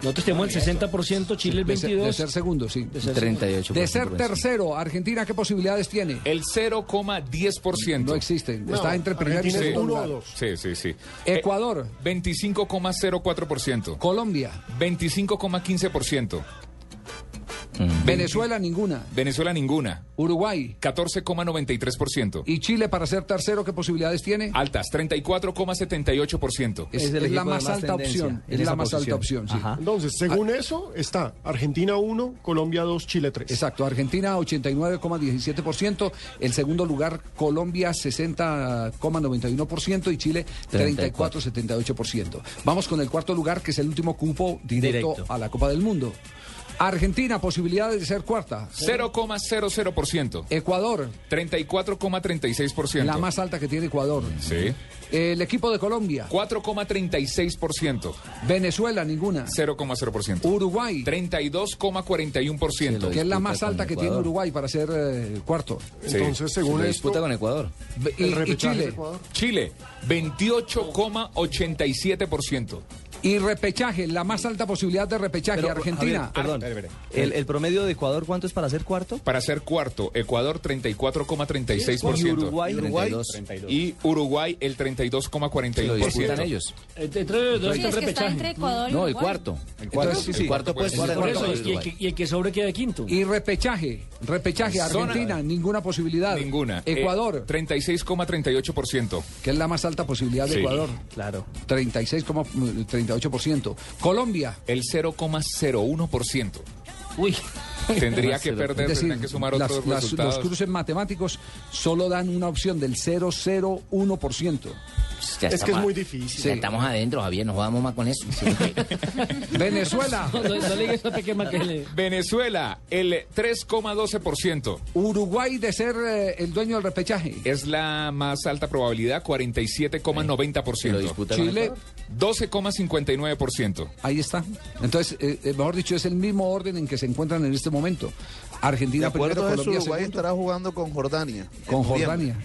Nosotros tenemos el 60%, Chile el De ser- 22%. De ser segundo, sí. De ser 38%. De ser tercero, Argentina, ¿qué posibilidades tiene? El 0,10%. No existe. Está entre primero y segundo lugar. Sí, sí, sí. Ecuador. Eh, 25,04%. Colombia. 25,15%. Venezuela, ninguna. Venezuela, ninguna. Uruguay. 14,93%. ¿Y Chile para ser tercero qué posibilidades tiene? Altas, 34,78%. Es, es la más alta opción. Es la más alta opción, sí. Entonces, según eso, está Argentina 1, Colombia 2, Chile 3. Exacto, Argentina 89,17%, el segundo lugar Colombia 60,91% y Chile 34,78%. Vamos con el cuarto lugar que es el último cupo directo, Directo. a la Copa del Mundo. Argentina, posibilidades de ser cuarta. 0,00%. Ecuador. 34,36%. La más alta que tiene Ecuador. Sí. El equipo de Colombia. 4,36%. Venezuela, ninguna. 0,0%. Uruguay. 32,41%. Que es la más alta que tiene Uruguay para ser eh, cuarto. Sí. Entonces, según Se esto, disputa con Ecuador. Y, y Chile. Ecuador. Chile, 28,87%. Y repechaje, la más alta posibilidad de repechaje, Pero, Argentina. Javier, perdón. El, el promedio de Ecuador, ¿cuánto es para ser cuarto? Para ser cuarto, Ecuador 34,36%. Y Uruguay, Uruguay 32. Y Uruguay el 32,41%. Lo disputan ellos. Entre los dos Sí, está es el que está entre Ecuador y No, el Uruguay. cuarto. El cuarto, cuarto, sí, sí. el cuarto puesto. Por eso, y el, que, y el que sobre queda quinto. Y repechaje, repechaje, Zona- Argentina, ninguna posibilidad. Ninguna. Ecuador, Eh, 36,38%. que es la más alta posibilidad de Sí. Ecuador. Claro. 36,38%. Colombia, El 0,01%. Uy, Tendría que perder, decir, tendrían que sumar las- otros las- resultados. los cruces matemáticos solo dan una opción del 001%. Ya es que es muy difícil. Ya estamos adentro, Javier, nos jugamos más con eso. Venezuela, no, no, no le digas a Pequema que le... Venezuela, el 3,12%. Uruguay de ser eh, el dueño del repechaje. Es la más alta probabilidad, Lo 47,90%. disputa con Chile, Ecuador. 12,59%. ahí está. Entonces, eh, eh, mejor dicho, es el mismo orden en que se encuentran en este momento. De Argentina primero, acuerdo a eso, Colombia Uruguay estará jugando con Jordania. con. Jordania.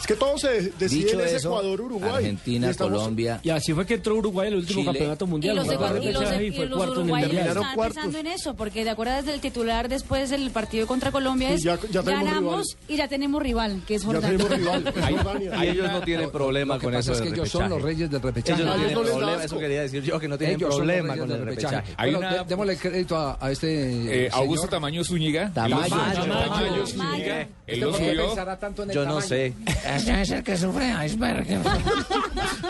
Es que todo se decide Dicho en ese eso, Ecuador-Uruguay. Argentina, Y estamos- Colombia. Y así fue que entró Uruguay en el último Chile. campeonato Y mundial. los, y los, repechaje y los cuarto en el uruguayos cuartos. pensando en eso, porque de acuerdo desde el titular después del partido contra Colombia es ya- ya ganamos rival. y ya tenemos rival, que es Ya Jordania. tenemos rival, es Jordania. Y ellos no tienen problema Lo con eso es que ellos son los reyes del repechaje. Ellos no tienen problema, eso quería decir yo, que no tienen Ellos los problema con el repechaje. Hay Bueno, una- démosle crédito a, a este. Eh, Augusto. Tamaño Zúñiga. Tamayo Tamayo. Zúñiga. Él Este lo subió. Yo no tamaño? sé. Ese es el que sufre iceberg.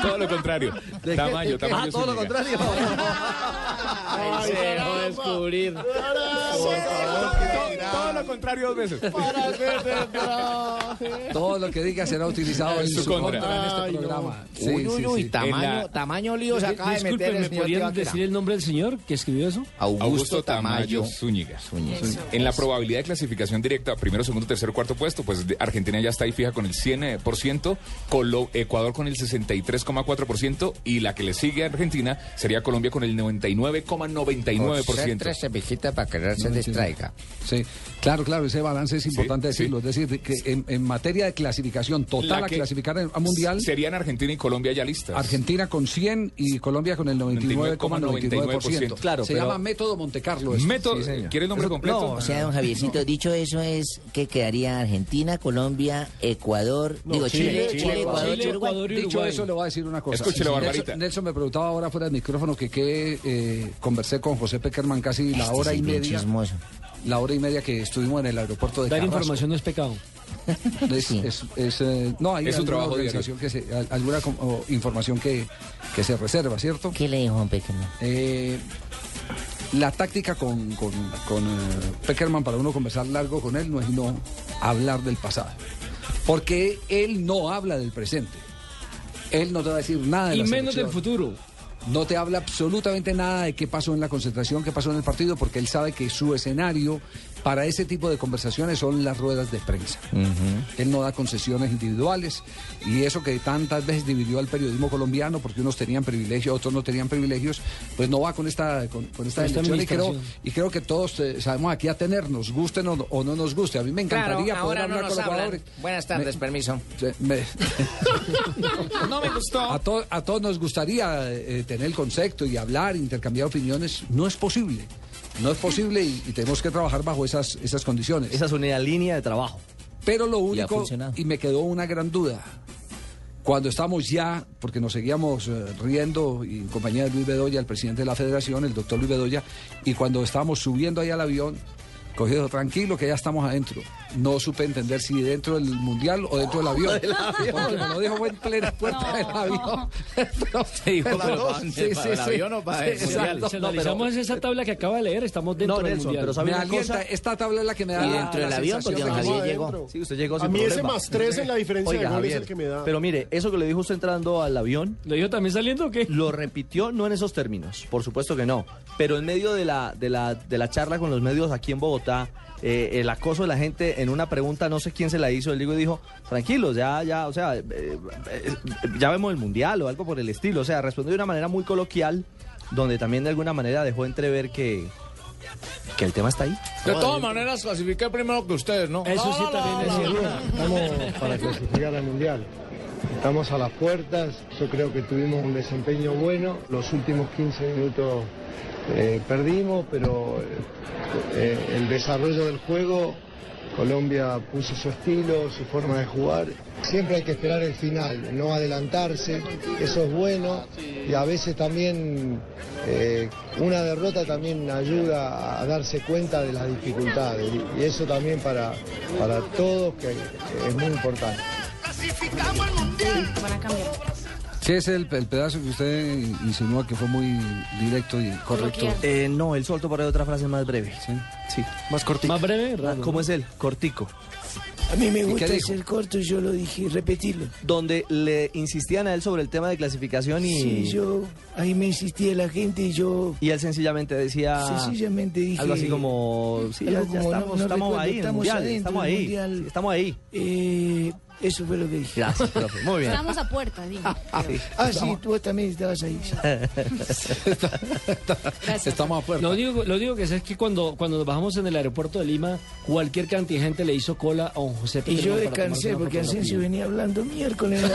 Todo lo contrario. Tamaño, Ah, Tamayo todo lo contrario. Se dejó descubrir. Todo lo contrario dos veces. Todo lo que diga será utilizado en su contra. contra en este Ay, no. programa. Sí, Uy, uy, uy, sí. tamaño, En la- tamaño lío se acaba de meter el ¿me podrían decir el nombre del señor que escribió eso? Augusto Tamayo Zúñiga. En la probabilidad de clasificación directa, primero, segundo, tercero, cuarto puesto, pues de- Argentina ya está ahí fija con el 100%, Colo- Ecuador con el 63,4% y la que le sigue a Argentina sería Colombia con el 99,99%. se visita para que no se distraiga. Sí, claro, claro, ese balance es importante decirlo. Es decir, que en, en materia de clasificación total La a que- clasificar en- a mundial, Serían Argentina y Colombia ya listas. Argentina con 100 y Colombia con el 99,99%. Claro, Se pero- llama método Monte Carlo. esto. Método, Sí. ¿Quiere el nombre completo? O sea, don Javiercito, dicho eso es que quedaría Argentina, Colombia, Ecuador, digo Chile, Chile, Chile, Ecuador, Chile, Uruguay. Ecuador Dicho eso, le voy a decir una cosa. Escúchelo, Nelson- Barbarita. Nelson, me preguntaba ahora fuera del micrófono que qué eh, conversé con José Peckerman casi la Este hora y media. chismoso. La hora y media que estuvimos en el aeropuerto de Dar Carrasco. información no es pecado. Es, Sí. es- es, eh, no, hay Es alguna trabajo organización que se, al- alguna com- o información que, que se reserva, ¿cierto? ¿Qué le dijo Juan Peckerman? Eh, la táctica con, con, con, eh, Peckerman para uno conversar largo con él no es no hablar del pasado. Porque él no habla del presente. Él no te va a decir nada de Y la menos del futuro. No te habla absolutamente nada de qué pasó en la concentración, qué pasó en el partido, porque él sabe que su escenario para ese tipo de conversaciones son las ruedas de prensa. Él no da concesiones individuales y eso que tantas veces dividió al periodismo colombiano porque unos tenían privilegios, otros no tenían privilegios, pues no va con esta con, con esta esta elección y creo, administración. y creo que todos eh, sabemos aquí atenernos, gusten o, o no nos guste. A mí me encantaría Claro, poder no hablar con los hablan. jugadores. Buenas tardes, Me- permiso. me- No me gustó. a, to- a todos nos gustaría eh, tener el concepto y hablar, intercambiar opiniones. No es posible. No es posible y, y tenemos que trabajar bajo esas, esas condiciones. Esa es una línea de trabajo. Pero lo único, y me quedó una gran duda, cuando estamos ya, porque nos seguíamos eh, riendo y en compañía de Luis Bedoya, el presidente de la federación, el doctor Luis Bedoya, y cuando estábamos subiendo ahí al avión, Cogido tranquilo que ya estamos adentro. No supe entender si dentro del mundial o dentro del avión. Del avión. Porque me lo dijo fue en plena puerta del avión. Pero- Te dijo, pero- sí, ¿Para sí, el sí. avión o para el Sí, mundial? exacto. Si analizamos esa tabla que acaba de leer, estamos dentro No, del Nelson, mundial. pero ¿sabe Me una alienta, cosa? esta tabla es la que me da Y dentro la del avión, porque don Javier llegó. Sí, usted llegó A mí ese más tres en la diferencia Oiga, de goles es el que me da. Pero mire, eso que le dijo usted entrando al avión, ¿Lo dijo también saliendo o qué? lo repitió no en esos términos, por supuesto que no, pero en medio de la, de la, de la charla con los medios aquí en Bogotá, eh, el acoso de la gente en una pregunta, no sé quién se la hizo, él digo, dijo, tranquilos, ya, ya, o sea, eh, eh, ya vemos el mundial o algo por el estilo, o sea, respondió de una manera muy coloquial, donde también de alguna manera dejó entrever que, que el tema está ahí. De todas maneras, clasifiqué primero que ustedes, ¿no? Eso sí también es cierto. Estamos para clasificar al Mundial. Estamos a las puertas, yo creo que tuvimos un desempeño bueno, los últimos 15 minutos eh, perdimos, pero eh, el desarrollo del juego, Colombia puso su estilo, su forma de jugar. Siempre hay que esperar el final, no adelantarse, eso es bueno y a veces también eh, una derrota también ayuda a darse cuenta de las dificultades y- eso también para, para todos que es muy importante. Van a cambiar. ¿Qué es el, el pedazo que usted insinúa que fue muy directo y correcto? Eh, no, él soltó por ahí otra frase más breve. Sí, más cortico. Más breve, raro. ¿Cómo es él? Cortico. A mí me ¿Y gusta ser corto y yo lo dije, repetirlo. Donde le insistían a él sobre el tema de clasificación y, Sí, yo, ahí me insistía la gente y yo y él sencillamente decía sencillamente dije... algo así como, sí, ya, algo ya como, no- estamos, no estamos recuerdo, ahí estamos mundial, adentro estamos del ahí, mundial. sí, estamos ahí. Eh, eso fue lo que dije. Gracias, profe. Muy bien. Estamos a puerta, digo. Ah, sí, tú también estabas ahí. Estamos a puerta. Lo digo, lo digo que sé es que cuando, cuando nos bajamos en el aeropuerto de Lima, cualquier cantidad de gente le hizo cola a don José Y yo descansé porque. Asensio venía hablando miércoles.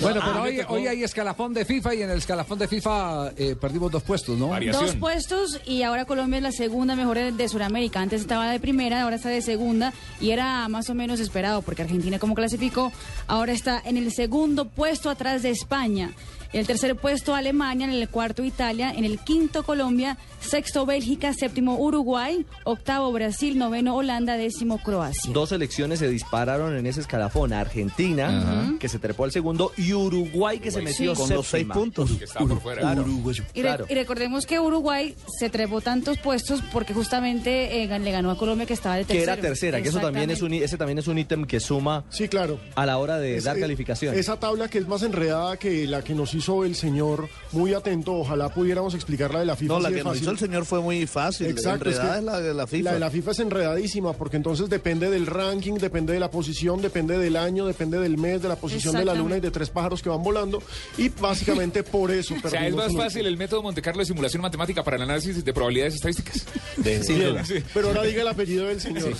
Bueno, pero Ah, hoy, hoy hay escalafón de FIFA y en el escalafón de FIFA eh, perdimos dos puestos, ¿no? Dos puestos y ahora Colombia es la segunda mejor de, de Sudamérica. Antes estaba de primera, ahora está de segunda y era más o menos esperado porque Argentina como clasificó, ahora está en el segundo puesto atrás de España. En el tercer puesto Alemania, en el cuarto Italia, en el quinto Colombia, sexto Bélgica, séptimo Uruguay, octavo Brasil, noveno Holanda, décimo Croacia. Dos selecciones se dispararon en ese escalafón. Argentina, que se trepó al segundo, y Uruguay, que se metió Sí. con los seis puntos. Que estaba por fuera. Claro. Y, re- Claro. y recordemos que Uruguay se trepó tantos puestos porque justamente eh, le ganó a Colombia que estaba de Que tercero. era tercera, que eso también es un, ese también es un ítem que suma sí, claro. a la hora de Es- dar eh, calificación. Esa tabla que es más enredada que la que nos hizo el señor, muy atento, ojalá pudiéramos explicarla de la FIFA. No, la de que nos hizo el señor fue muy fácil. Exacto, Enredada que es la de la FIFA. La de la FIFA es enredadísima porque entonces depende del ranking, depende de la posición, depende del año, depende del mes, de la posición de la luna y de tres pájaros que van volando. Y básicamente por eso O sea, es más fácil el método Monte Carlo de simulación matemática para el análisis de probabilidades estadísticas. Sin duda. Pero ahora diga el apellido del señor.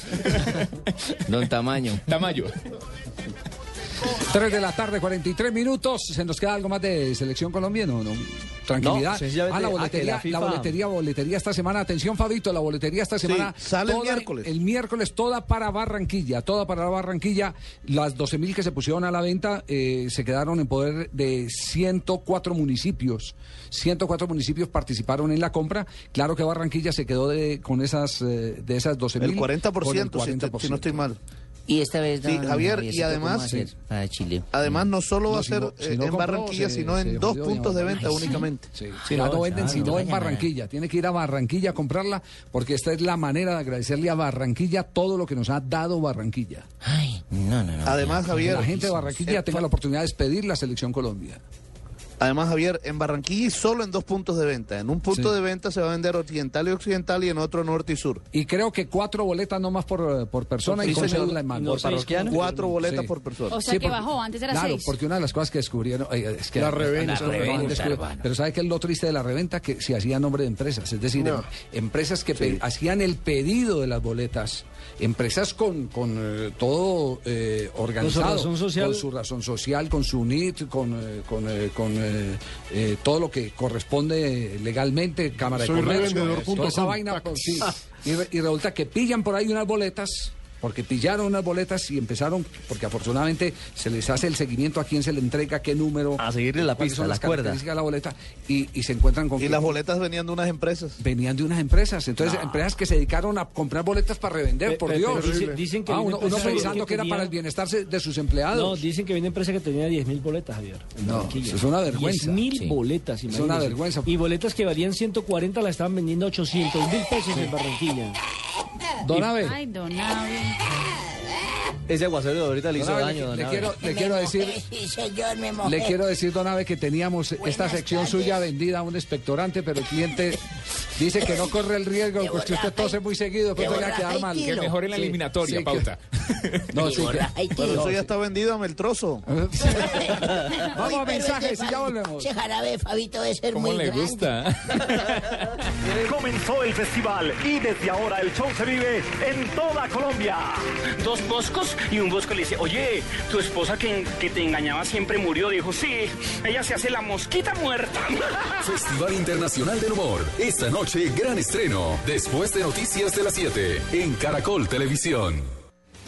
Don Tamaño. Tamayo. 3 de la tarde, 43 minutos. ¿Se nos queda algo más de Selección Colombia? No, no. Tranquilidad. No, ah, la boletería, la boletería, boletería esta semana. Atención, Fabito, la boletería esta Sí, semana. sale el miércoles. El miércoles toda para Barranquilla, toda para Barranquilla. Las 12 mil que se pusieron a la venta eh, se quedaron en poder de 104 municipios. 104 municipios participaron en la compra. Claro que Barranquilla se quedó de, con esas, eh, de esas 12 mil. El 40%, si, te- si no estoy mal. Y esta vez, Sí, Javier, y ¿se tocó además- para Chile. Además, no solo va No, a si ser si eh, en compró, Barranquilla, se- sino se en dos puntos de venta Ay, únicamente. Sí, Sí, no, venden no, sino no en Barranquilla. Tiene que ir a Barranquilla a comprarla porque esta es la manera de agradecerle a Barranquilla todo lo que nos ha dado Barranquilla. Ay, no, no, no. Además, Javier, la gente de Barranquilla eh, tenga la oportunidad de despedir la selección Colombia. Además, Javier, en Barranquilla y solo en dos puntos de venta. En un punto Sí. de venta se va a vender oriental y occidental y en otro norte y sur. Y creo que cuatro boletas no más por, eh, por persona Sí, y con cédula en mano. Cuatro boletas Sí. por persona. O sea Sí, que porque- bajó, antes era Claro, seis. porque una de las cosas que descubrieron eh, es que La reventa. la. Pero ¿sabe qué es lo triste de la reventa? Que se hacía a nombre de empresas, es decir, No. em- empresas que pe- hacían el pedido de las boletas, empresas con, con eh, todo eh, organizado, razón social. con su razón social, con su NIT, con, eh, con, eh, con, eh, eh, todo lo que corresponde legalmente, Cámara Soy de Comercio, toda esa vaina, pues, sí. y, y resulta que pillan por ahí unas boletas porque pillaron unas boletas y empezaron, porque afortunadamente se les hace el seguimiento a quién se le entrega, qué número. A seguirle la pista, son las cuerda. características de la boleta y, y se encuentran con Y que las boletas venían de unas empresas. venían de unas empresas. Entonces, empresas que se dedicaron a comprar boletas para revender, Pe- por pe- Dios. dicen- que Ah, uno, uno empresa que- pensando que que era tenía- para el bienestar de sus empleados. No, dicen que viene una empresa que tenía 10.000 boletas, Javier. No, eso es una vergüenza. 10.000 Sí. boletas, Es una vergüenza. Y boletas que valían 140 la estaban vendiendo a 800 mil pesos en Barranquilla. Don Abe. Ay, don Abe. Ese aguacero de ahorita le hizo Abe, daño, le, don quiero, le quiero decir, Sí, señor, le quiero decir, Don Abe, que teníamos esta sección suya vendida a un expectorante, pero el cliente dice que no corre el riesgo, porque usted tose muy seguido, pues de vaya a quedar mal. Que mejor en la eliminatoria, sí, que- pauta. No, sí, que- Pero eso ya está vendido a el trozo. Vamos a mensajes y ya volvemos. Ese jarabe, Fabito, debe ser ¿Cómo muy le grande. gusta? Comenzó el festival y desde ahora el show se vive en toda Colombia. Dos y un bosco le dice, oye, tu esposa que, que te engañaba siempre murió. Dijo, sí, ella se hace la mosquita muerta. Festival Internacional del Humor. Esta noche, gran estreno. Después de Noticias de las 7. En Caracol Televisión.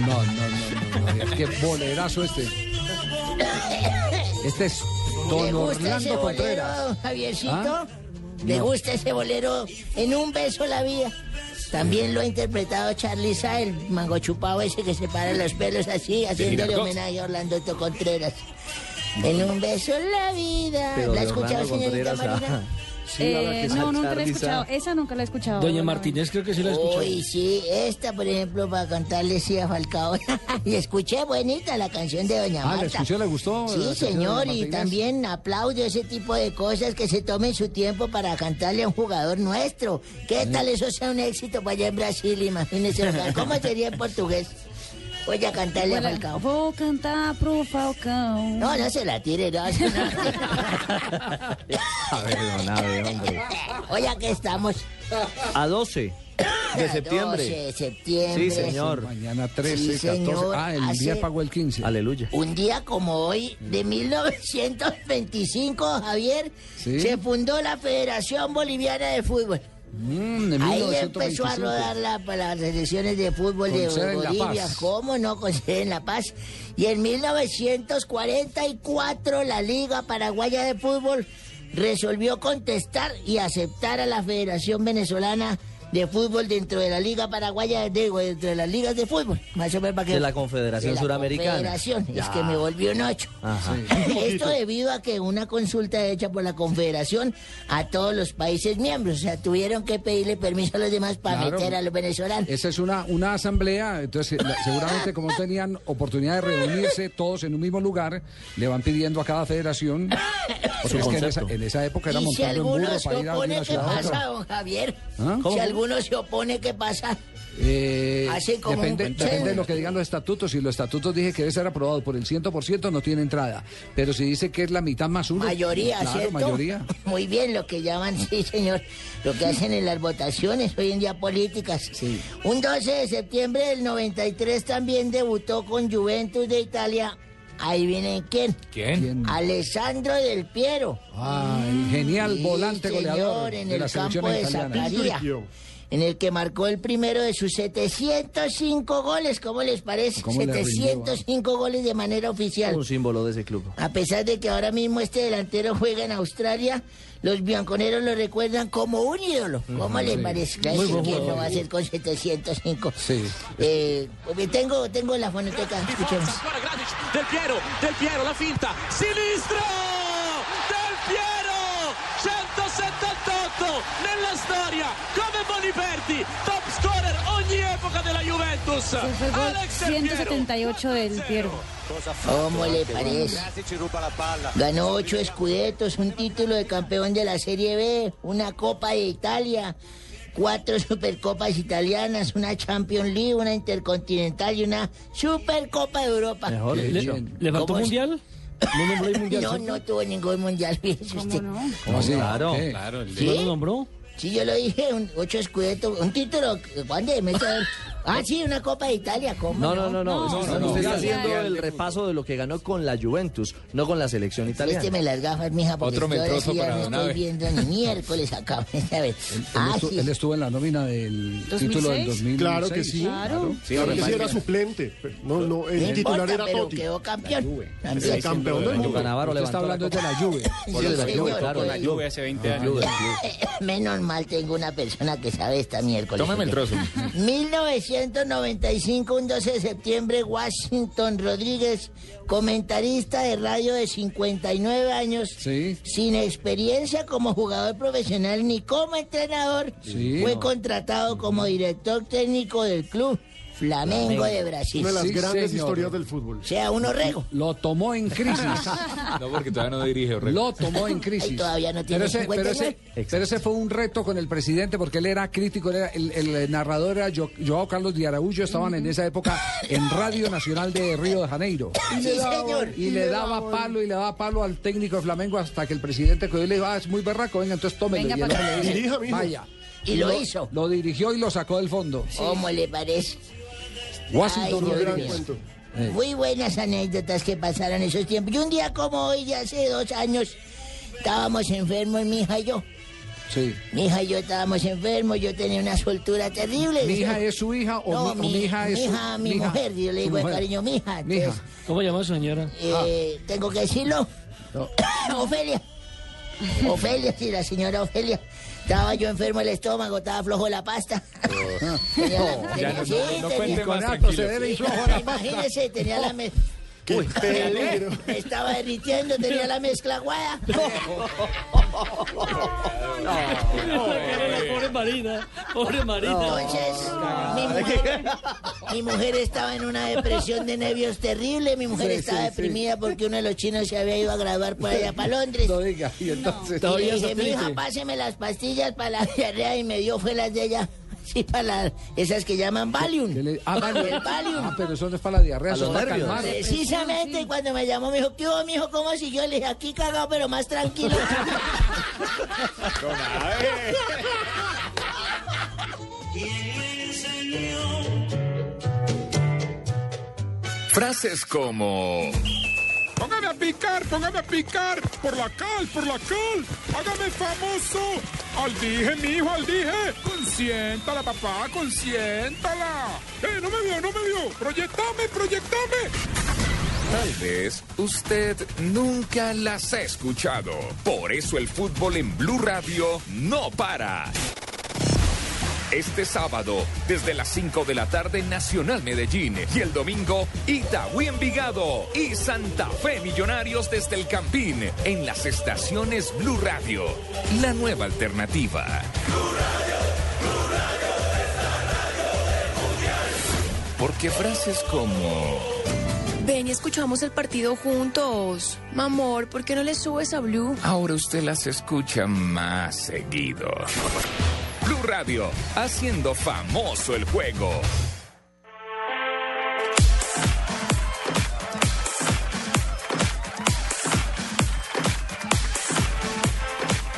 No, no, no, no, no. Qué bolerazo este. Este es Don ¿Le gusta ese Orlando Contreras. Javiercito? ¿Ah? ¿Le No. gusta ese bolero en un beso la vida? También lo ha interpretado Charlie Sa, el mango chupado ese que se para los pelos así, haciéndole homenaje a Orlando Contreras. En un beso la vida. Pero ¿La ha de escuchado, Orlando señorita Marina? Ah. Eh, no, nunca la he escuchado. Esa nunca la he escuchado. Doña. Martínez creo que sí la escuchó. Uy, sí, esta, por ejemplo, para cantarle sí a Falcao. y escuché bonita la canción de Doña Ah, Marta. ¿la escuchó? ¿Le gustó? Sí, señor, y también aplaudo ese tipo de cosas que se tomen su tiempo para cantarle a un jugador nuestro. ¿Qué tal eso sea un éxito para allá en Brasil? Imagínese, ¿cómo sería en portugués? Voy a cantarle a Bueno, Falcao. Vou cantar pro Falcao. No, no se la tire, no. eso no. A ver, don Abe, hombre. Oye, aquí estamos. A 12 de septiembre. 12 de septiembre. Sí, señor. Mañana 13, Sí, 14. señor, Ah, el hace- día pagó el 15. Aleluya. Un día como hoy, de 1925, Javier, Sí. se fundó la Federación Boliviana de Fútbol. Mm, Ahí 1925. empezó a rodar la, las selecciones de fútbol de Bolivia. ¿Cómo no con sede en La Paz? Y en 1944 la Liga Paraguaya de Fútbol resolvió contestar y aceptar a la Federación Venezolana de Fútbol dentro de la Liga Paraguaya, digo, dentro de las ligas de fútbol. Más o menos para que... De la Confederación de la Suramericana. Confederación, es que me volvió un ocho. Ajá. Esto debido a que una consulta hecha por la Confederación a todos los países miembros, o sea, tuvieron que pedirle permiso a los demás para Claro. meter a los venezolanos. Esa es una, una asamblea, entonces la- seguramente como tenían oportunidad de reunirse todos en un mismo lugar, le van pidiendo a cada federación, porque es que en esa, en esa época era Y si en burro para ir a una ¿qué ciudad a pasa, otra. don Javier? ¿Ah? Si ¿Cómo? Alguno se opone, ¿qué pasa? Eh, Así como depende, un- depende de lo que digan los estatutos. Si los estatutos dije que debe ser aprobado por el 100%, no tiene entrada. Pero si dice que es la mitad más uno. Mayoría, claro, ¿cierto? mayoría. Muy bien, lo que llaman, sí, señor, lo que hacen en las votaciones hoy en día políticas. Un 12 de septiembre del 93 también debutó con Juventus de Italia. Ahí viene quién. ¿Quién? Alessandro del Piero. Ah, el genial Sí, volante señor, goleador en de el la selección campo de italiana. En el que marcó el primero de sus 705 goles. ¿Cómo les parece? ¿Cómo le rindió, 705 goles de manera oficial. Un símbolo de ese club. A pesar de que ahora mismo este delantero juega en Australia, los bianconeros lo recuerdan como un ídolo. ¿Cómo les sí. parece? Claro ¿quién no jugador. va a ser con 705. Sí. Eh, tengo, tengo la fonoteca, escuchemos. Del Piero, Del Piero, la finta, sinistro! Del Piero! 178 nella storia, come Boniperti, top scorer ogni epoca della Juventus. Fue Alex Del Piero. 178 del Piero. ¿Cómo le parece? Ganó ocho escudetos, un título de campeón de la Serie B, una Copa de Italia, cuatro Supercopas italianas, una Champions League, una Intercontinental y una Supercopa de Europa. Mejor ¿Le- dicho. le- le faltó mundial? ¿No nombró el mundial? No, no tuvo ningún mundial, fíjese usted. ¿Cómo así? Claro. ¿Qué? Claro, de- ¿Sí? ¿No ¿Sí? lo nombró? Sí, yo lo dije, un, ocho escudetos, un título, ¿cuándo? Me echa a ver. Ah, sí, una Copa de Italia, ¿cómo? No, no, no, no. No, Usted no, está no. haciendo Ya, ya. el repaso de lo que ganó con la Juventus, no con la selección italiana. Présteme las gafas, mija, porque Otro ya para no estoy viendo ni miércoles acá. A ver. Él, Ah, estu- sí. él estuvo en la nómina del 2006. título del 2006. Claro que sí. Claro. Sí, claro que sí, era suplente. No, no, el No titular importa, era pero Totti. quedó campeón. El campeón del mundo. Usted está hablando de la Juve. Sí, señor, claro, pues. la Juve hace 20 El club, el club. Menos mal tengo una persona que sabe esta miércoles. Tómeme el trozo. 1995, un 12 de septiembre, Washington Rodríguez, comentarista de radio de 59 años, sin experiencia como jugador profesional ni como entrenador, Sí. fue contratado como director técnico del club Flamengo de Brasil. Una de las Sí, grandes señor. historias del fútbol. O sea, uno rego. Lo tomó en crisis. No, porque todavía no dirige, Orrego. Lo tomó en crisis. Ay, todavía no tiene pero ese, pero, 59. ese, pero ese fue un reto con el presidente porque él era crítico, él era- el, el narrador era Jo- Joao Carlos de Araújo, estaban en esa época en Radio Nacional de Río de Janeiro. Y le Sí, daba- señor. Y y le le daba daba- palo y le daba palo al técnico de Flamengo hasta que el presidente y le dijo, ah, es muy berraco, venga, entonces tómelo. Venga y el le dice. Vaya. Y lo hizo. Lo dirigió y lo sacó del fondo. ¿Cómo le parece? Washington Rodríguez. Eh. Muy buenas anécdotas que pasaron esos tiempos. Y un día como hoy, de hace dos años, estábamos enfermos, mi hija y yo. Sí. Mi hija y yo estábamos enfermos, yo tenía una soltura terrible. ¿Mi hija es su hija o no, mi- o mi hija es su- hija, mi mi hija? mujer, yo le Su digo cariño, mi hija. Mi hija. ¿Cómo llama su señora? eh, ¿Tengo que decirlo? Ofelia. Ofelia, sí, la señora Ofelia. Estaba yo enfermo el estómago, estaba flojo la pasta. Ya tenía- la pasta. Estaba derritiendo, tenía la mezcla aguada. Pobre Marina, pobre Marina. Entonces, mi mujer, mi mujer estaba en una depresión de nervios terrible. Mi mujer Sí, estaba sí, sí. deprimida porque uno de los chinos se había ido a graduar por allá para Londres. No diga, y entonces... Y le dije, mija, páseme las pastillas para la diarrea y me dio fue las de ella. Sí, para la- esas que llaman Valium. Ah, Valium. El Valium. Ah, pero eso no es para la diarrea, eso es para calmar. Precisamente, cuando me llamó me dijo, ¿qué hubo, mijo? ¿Cómo siguió? Le dije, aquí cagado, pero más tranquilo. Frases como... Póngame a picar, póngame a picar. Por la cal, por la cal. Hágame famoso. Al dije, mi hijo, al dije. Consiéntala, papá, consiéntala. Eh, no me vio, no me vio. Proyectame, proyectame. Tal vez usted nunca las ha escuchado. Por eso el fútbol en Blue Radio no para. Este sábado, desde las 5 de la tarde, Nacional Medellín. Y el domingo, Itagüí Envigado y Santa Fe Millonarios desde el Campín. En las estaciones Blue Radio. La nueva alternativa. Porque frases como... Ven y escuchamos el partido juntos. Mamor, ¿por qué no le subes a Blue? Ahora usted las escucha más seguido. Blue Radio, haciendo famoso el juego.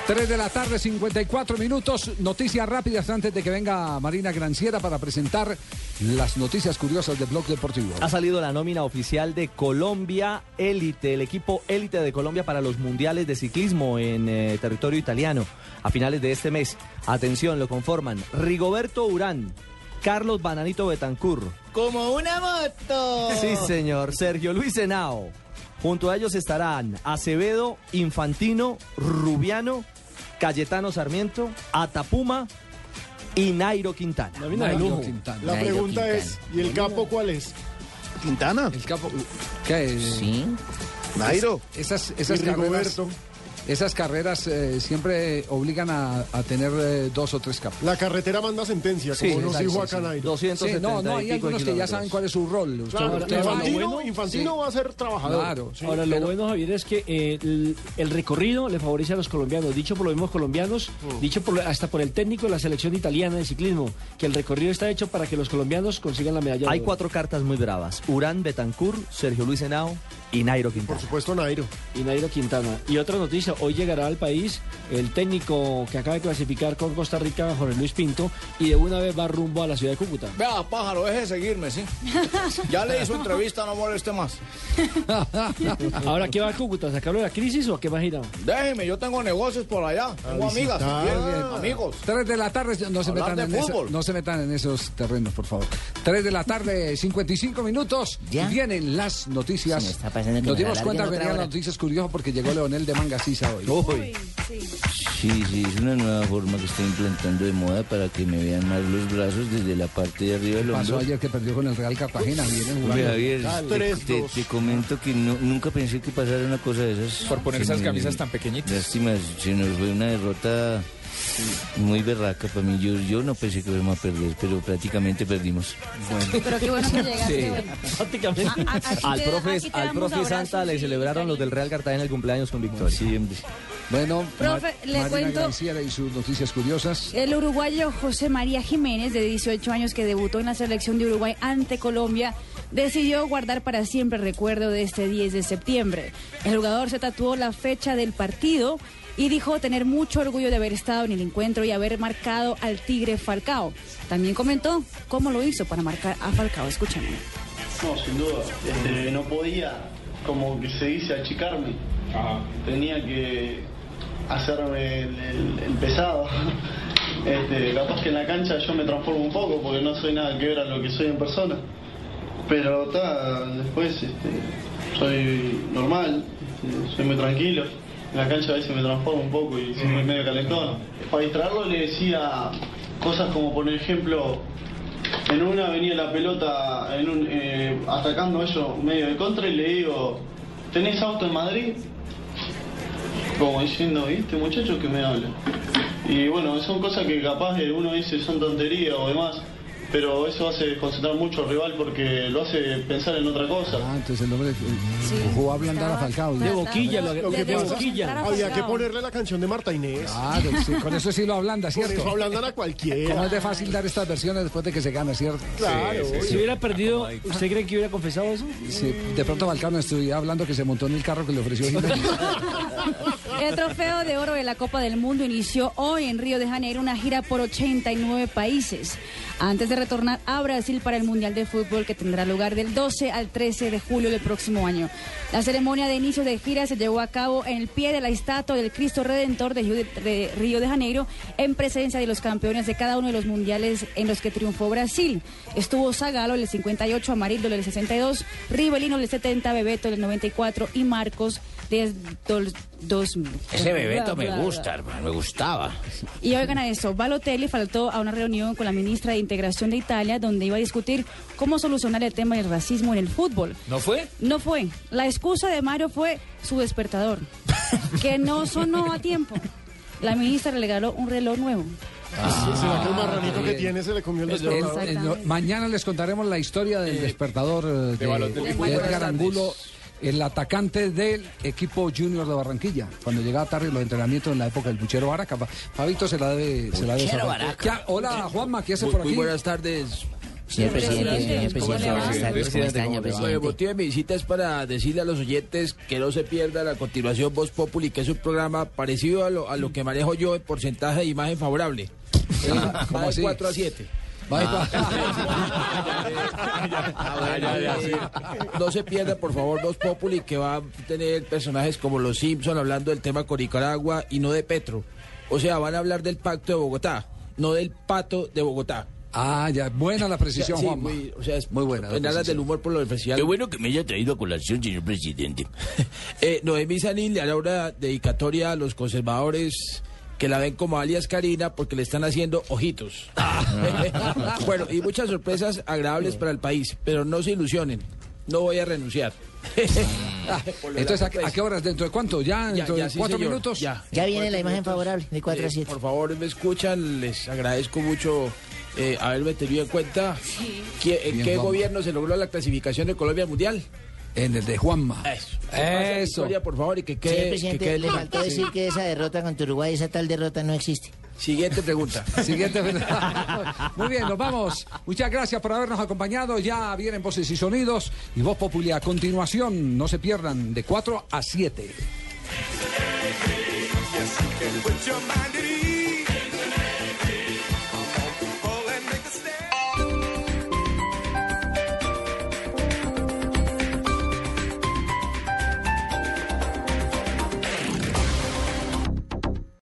Tres de la tarde, 54 minutos. Noticias rápidas antes de que venga Marina Granciera para presentar las noticias curiosas de Blog Deportivo. Ha salido la nómina oficial de Colombia Élite, el equipo élite de Colombia para los mundiales de ciclismo en eh, territorio italiano a finales de este mes. Atención, lo conforman Rigoberto Urán, Carlos Bananito Betancur, Como una moto. Sí, señor. Sergio Luis Henao. Junto a ellos estarán Acevedo, Infantino, Rubiano, Cayetano Sarmiento, Atapuma y Nairo Quintana. Nómina de lujo. La pregunta es, ¿y el capo cuál es? Quintana. El capo. ¿Qué? Sí. Nairo. Esas, esas carreras. Rigoberto. Esas carreras eh, siempre obligan a, a tener eh, dos o tres capos. La carretera manda sentencia, como nos dijo acá. Sí, no, no, hay algunos que ya saben cuál es su rol. Usted- Claro, usted va- Infantino, Infantino va a ser trabajador. Claro. Sí. Ahora, lo bueno, Javier, es que eh, el, el recorrido le favorece a los colombianos. Dicho por los mismos colombianos, dicho por, hasta por el técnico de la selección italiana de ciclismo, que el recorrido está hecho para que los colombianos consigan la medalla. Hay cuatro cartas muy bravas. Urán Betancur, Sergio Luis Henao y Nairo Quintana. Por supuesto, Nairo. Y Nairo Quintana. Y otra noticia, hoy llegará al país el técnico que acaba de clasificar con Costa Rica, Jorge Luis Pinto, y de una vez va rumbo a la ciudad de Cúcuta. Vea, pájaro, deje de seguirme, ¿sí? Ya le hizo entrevista, no moleste más. Ahora, ¿qué va a Cúcuta? ¿Sacarlo de la crisis o a qué va a ir? Déjeme, yo tengo negocios por allá. Tengo amigas, bien, amigos. Tres de la tarde, no se, metan de en eso- no se metan en esos terrenos, por favor. Tres de la tarde, 55 minutos. Y vienen las noticias. Se me está pasando que Nos dimos cuenta que venían las noticias curiosas porque llegó Leonel de Mangasisa hoy. Sí, sí, es una nueva forma que está implantando de moda para que me vean más los brazos desde la parte de arriba del Pasó hombro. ayer que perdió con el Real Cartagena. Vienen Hombre, jugando. Javier, te, te- te comento que no- nunca pensé que pasara una cosa de esas. Por poner esas camisas tan pequeñitas. Lástima, se nos fue una derrota muy berraca para mí. Yo, yo no pensé que íbamos a perder, pero prácticamente perdimos. Pero qué bueno que llegaste Sí. hoy. Prácticamente. A- a- aquí Al te- profe, al profe Santa le celebraron los del Real Cartagena el cumpleaños con victoria. Bueno, Profe, Ma- le Marina cuento- Granciera y sus noticias curiosas. El uruguayo José María Jiménez, de 18 años, que debutó en la selección de Uruguay ante Colombia, decidió guardar para siempre el recuerdo de este 10 de septiembre. El jugador se tatuó la fecha del partido y dijo tener mucho orgullo de haber estado en el encuentro y haber marcado al Tigre Falcao. También comentó cómo lo hizo para marcar a Falcao. Escúchenlo. No, sin duda. Este, no podía, como que se dice, achicarme. Tenía que hacerme el, el- el pesado. Este, capaz que en la cancha yo me transformo un poco porque no soy nada que ver a lo que soy en persona. Pero ta, después este, soy normal, este, soy muy tranquilo. En la cancha a veces me transformo un poco y soy muy medio calentón. Para distraerlo le decía cosas como por ejemplo en una venía la pelota en un, eh, atacando ellos medio de contra y le digo, ¿tenés auto en Madrid? Como diciendo, ¿viste muchachos que me hablan? Y bueno, son cosas que capaz uno dice son tonterías o demás, pero eso hace desconcentrar mucho al rival porque lo hace pensar en otra cosa. Ah, entonces el hombre eh, jugó a ablandar a Falcao. De boquilla, lo, Lo que pasa, había que ponerle la canción de Marta Inés. Claro, sí, con eso sí lo ablanda, Con ¿cierto? eso ablandan a cualquiera. Como es de fácil dar estas versiones después de que se gana, ¿cierto? Claro. Si hubiera perdido, ¿usted cree que hubiera confesado eso? Sí, de pronto Falcao estuviera hablando que se montó en el carro que le ofreció Jiménez. El trofeo de oro de la Copa del Mundo inició hoy en Río de Janeiro una gira por 89 países, antes de retornar a Brasil para el Mundial de Fútbol que tendrá lugar del 12 al 13 de julio del próximo año. La ceremonia de inicio de gira se llevó a cabo en el pie de la estatua del Cristo Redentor de Río de- Janeiro, en presencia de los campeones de cada uno de los mundiales en los que triunfó Brasil. Estuvo Zagalo del 58, Amarildo del 62, Rivelino del 70, Bebeto del 94 y Marcos del 2000. Ese bebeto me gusta, hermano, me gustaba. Y oigan a esto, Balotelli faltó a una reunión con la ministra de Integración de Italia donde iba a discutir cómo solucionar el tema del racismo en el fútbol. ¿No fue? No fue. La excusa de Mario fue su despertador, que no sonó a tiempo. La ministra le regaló un reloj nuevo. ¿Será que el marranito que tiene se le comió el El- despertador? el- no, mañana les contaremos la historia del despertador eh, de, de Edgar. Angulo, el atacante del equipo junior de Barranquilla, cuando llegaba tarde los entrenamientos en la época del Buchero Baraca. Fabito se la debe, se la debe saber. Hola Juanma, ¿qué hace Muy- por muy aquí? buenas tardes. Señor presidente, señor presidente, buenas tardes, ¿cómo está, señor El motivo de mi visita es para decirle a los oyentes que no se pierdan a continuación Voz Populi, que es un programa parecido a lo, a lo que manejo yo en porcentaje de imagen favorable. Es ¿Cómo va de así? 4 a 7. No se pierda, por favor, Voz Populi, que va a tener personajes como los Simpson hablando del tema con Nicaragua y no de Petro. O sea, van a hablar del pacto de Bogotá, no del pato de Bogotá. Ah, ya, buena la precisión, Sí, Juanma. muy, o sea, es Muy buena En aras precisión. del humor por lo del festival. Qué bueno que me haya traído a colación, señor presidente. Eh, Noemí Sanil le hará una dedicatoria a los conservadores que la ven como alias Karina porque le están haciendo ojitos. bueno, y muchas sorpresas agradables para el país, pero no se ilusionen, no voy a renunciar. Lo Entonces, ¿a, a qué horas? ¿Dentro de cuánto? ¿Ya? ¿Dentro ya, de sí, cuatro señor, minutos? Ya, Ya En viene la imagen minutos. favorable, de 4 a Eh, 7. Por favor, me escuchan, les agradezco mucho eh, haberme tenido en cuenta. ¿Qué, ¿En Bien, qué gobierno se logró la clasificación de Colombia al Mundial? En el de Juanma. Eso. Eso. Por favor, y que quede, que presidente, quede le faltó decir que esa derrota contra Uruguay, esa tal derrota no existe. Siguiente pregunta. Siguiente. Muy bien, nos vamos. Muchas gracias por habernos acompañado. Ya vienen voces y sonidos y voz popular. A continuación, no se pierdan de 4 a 7.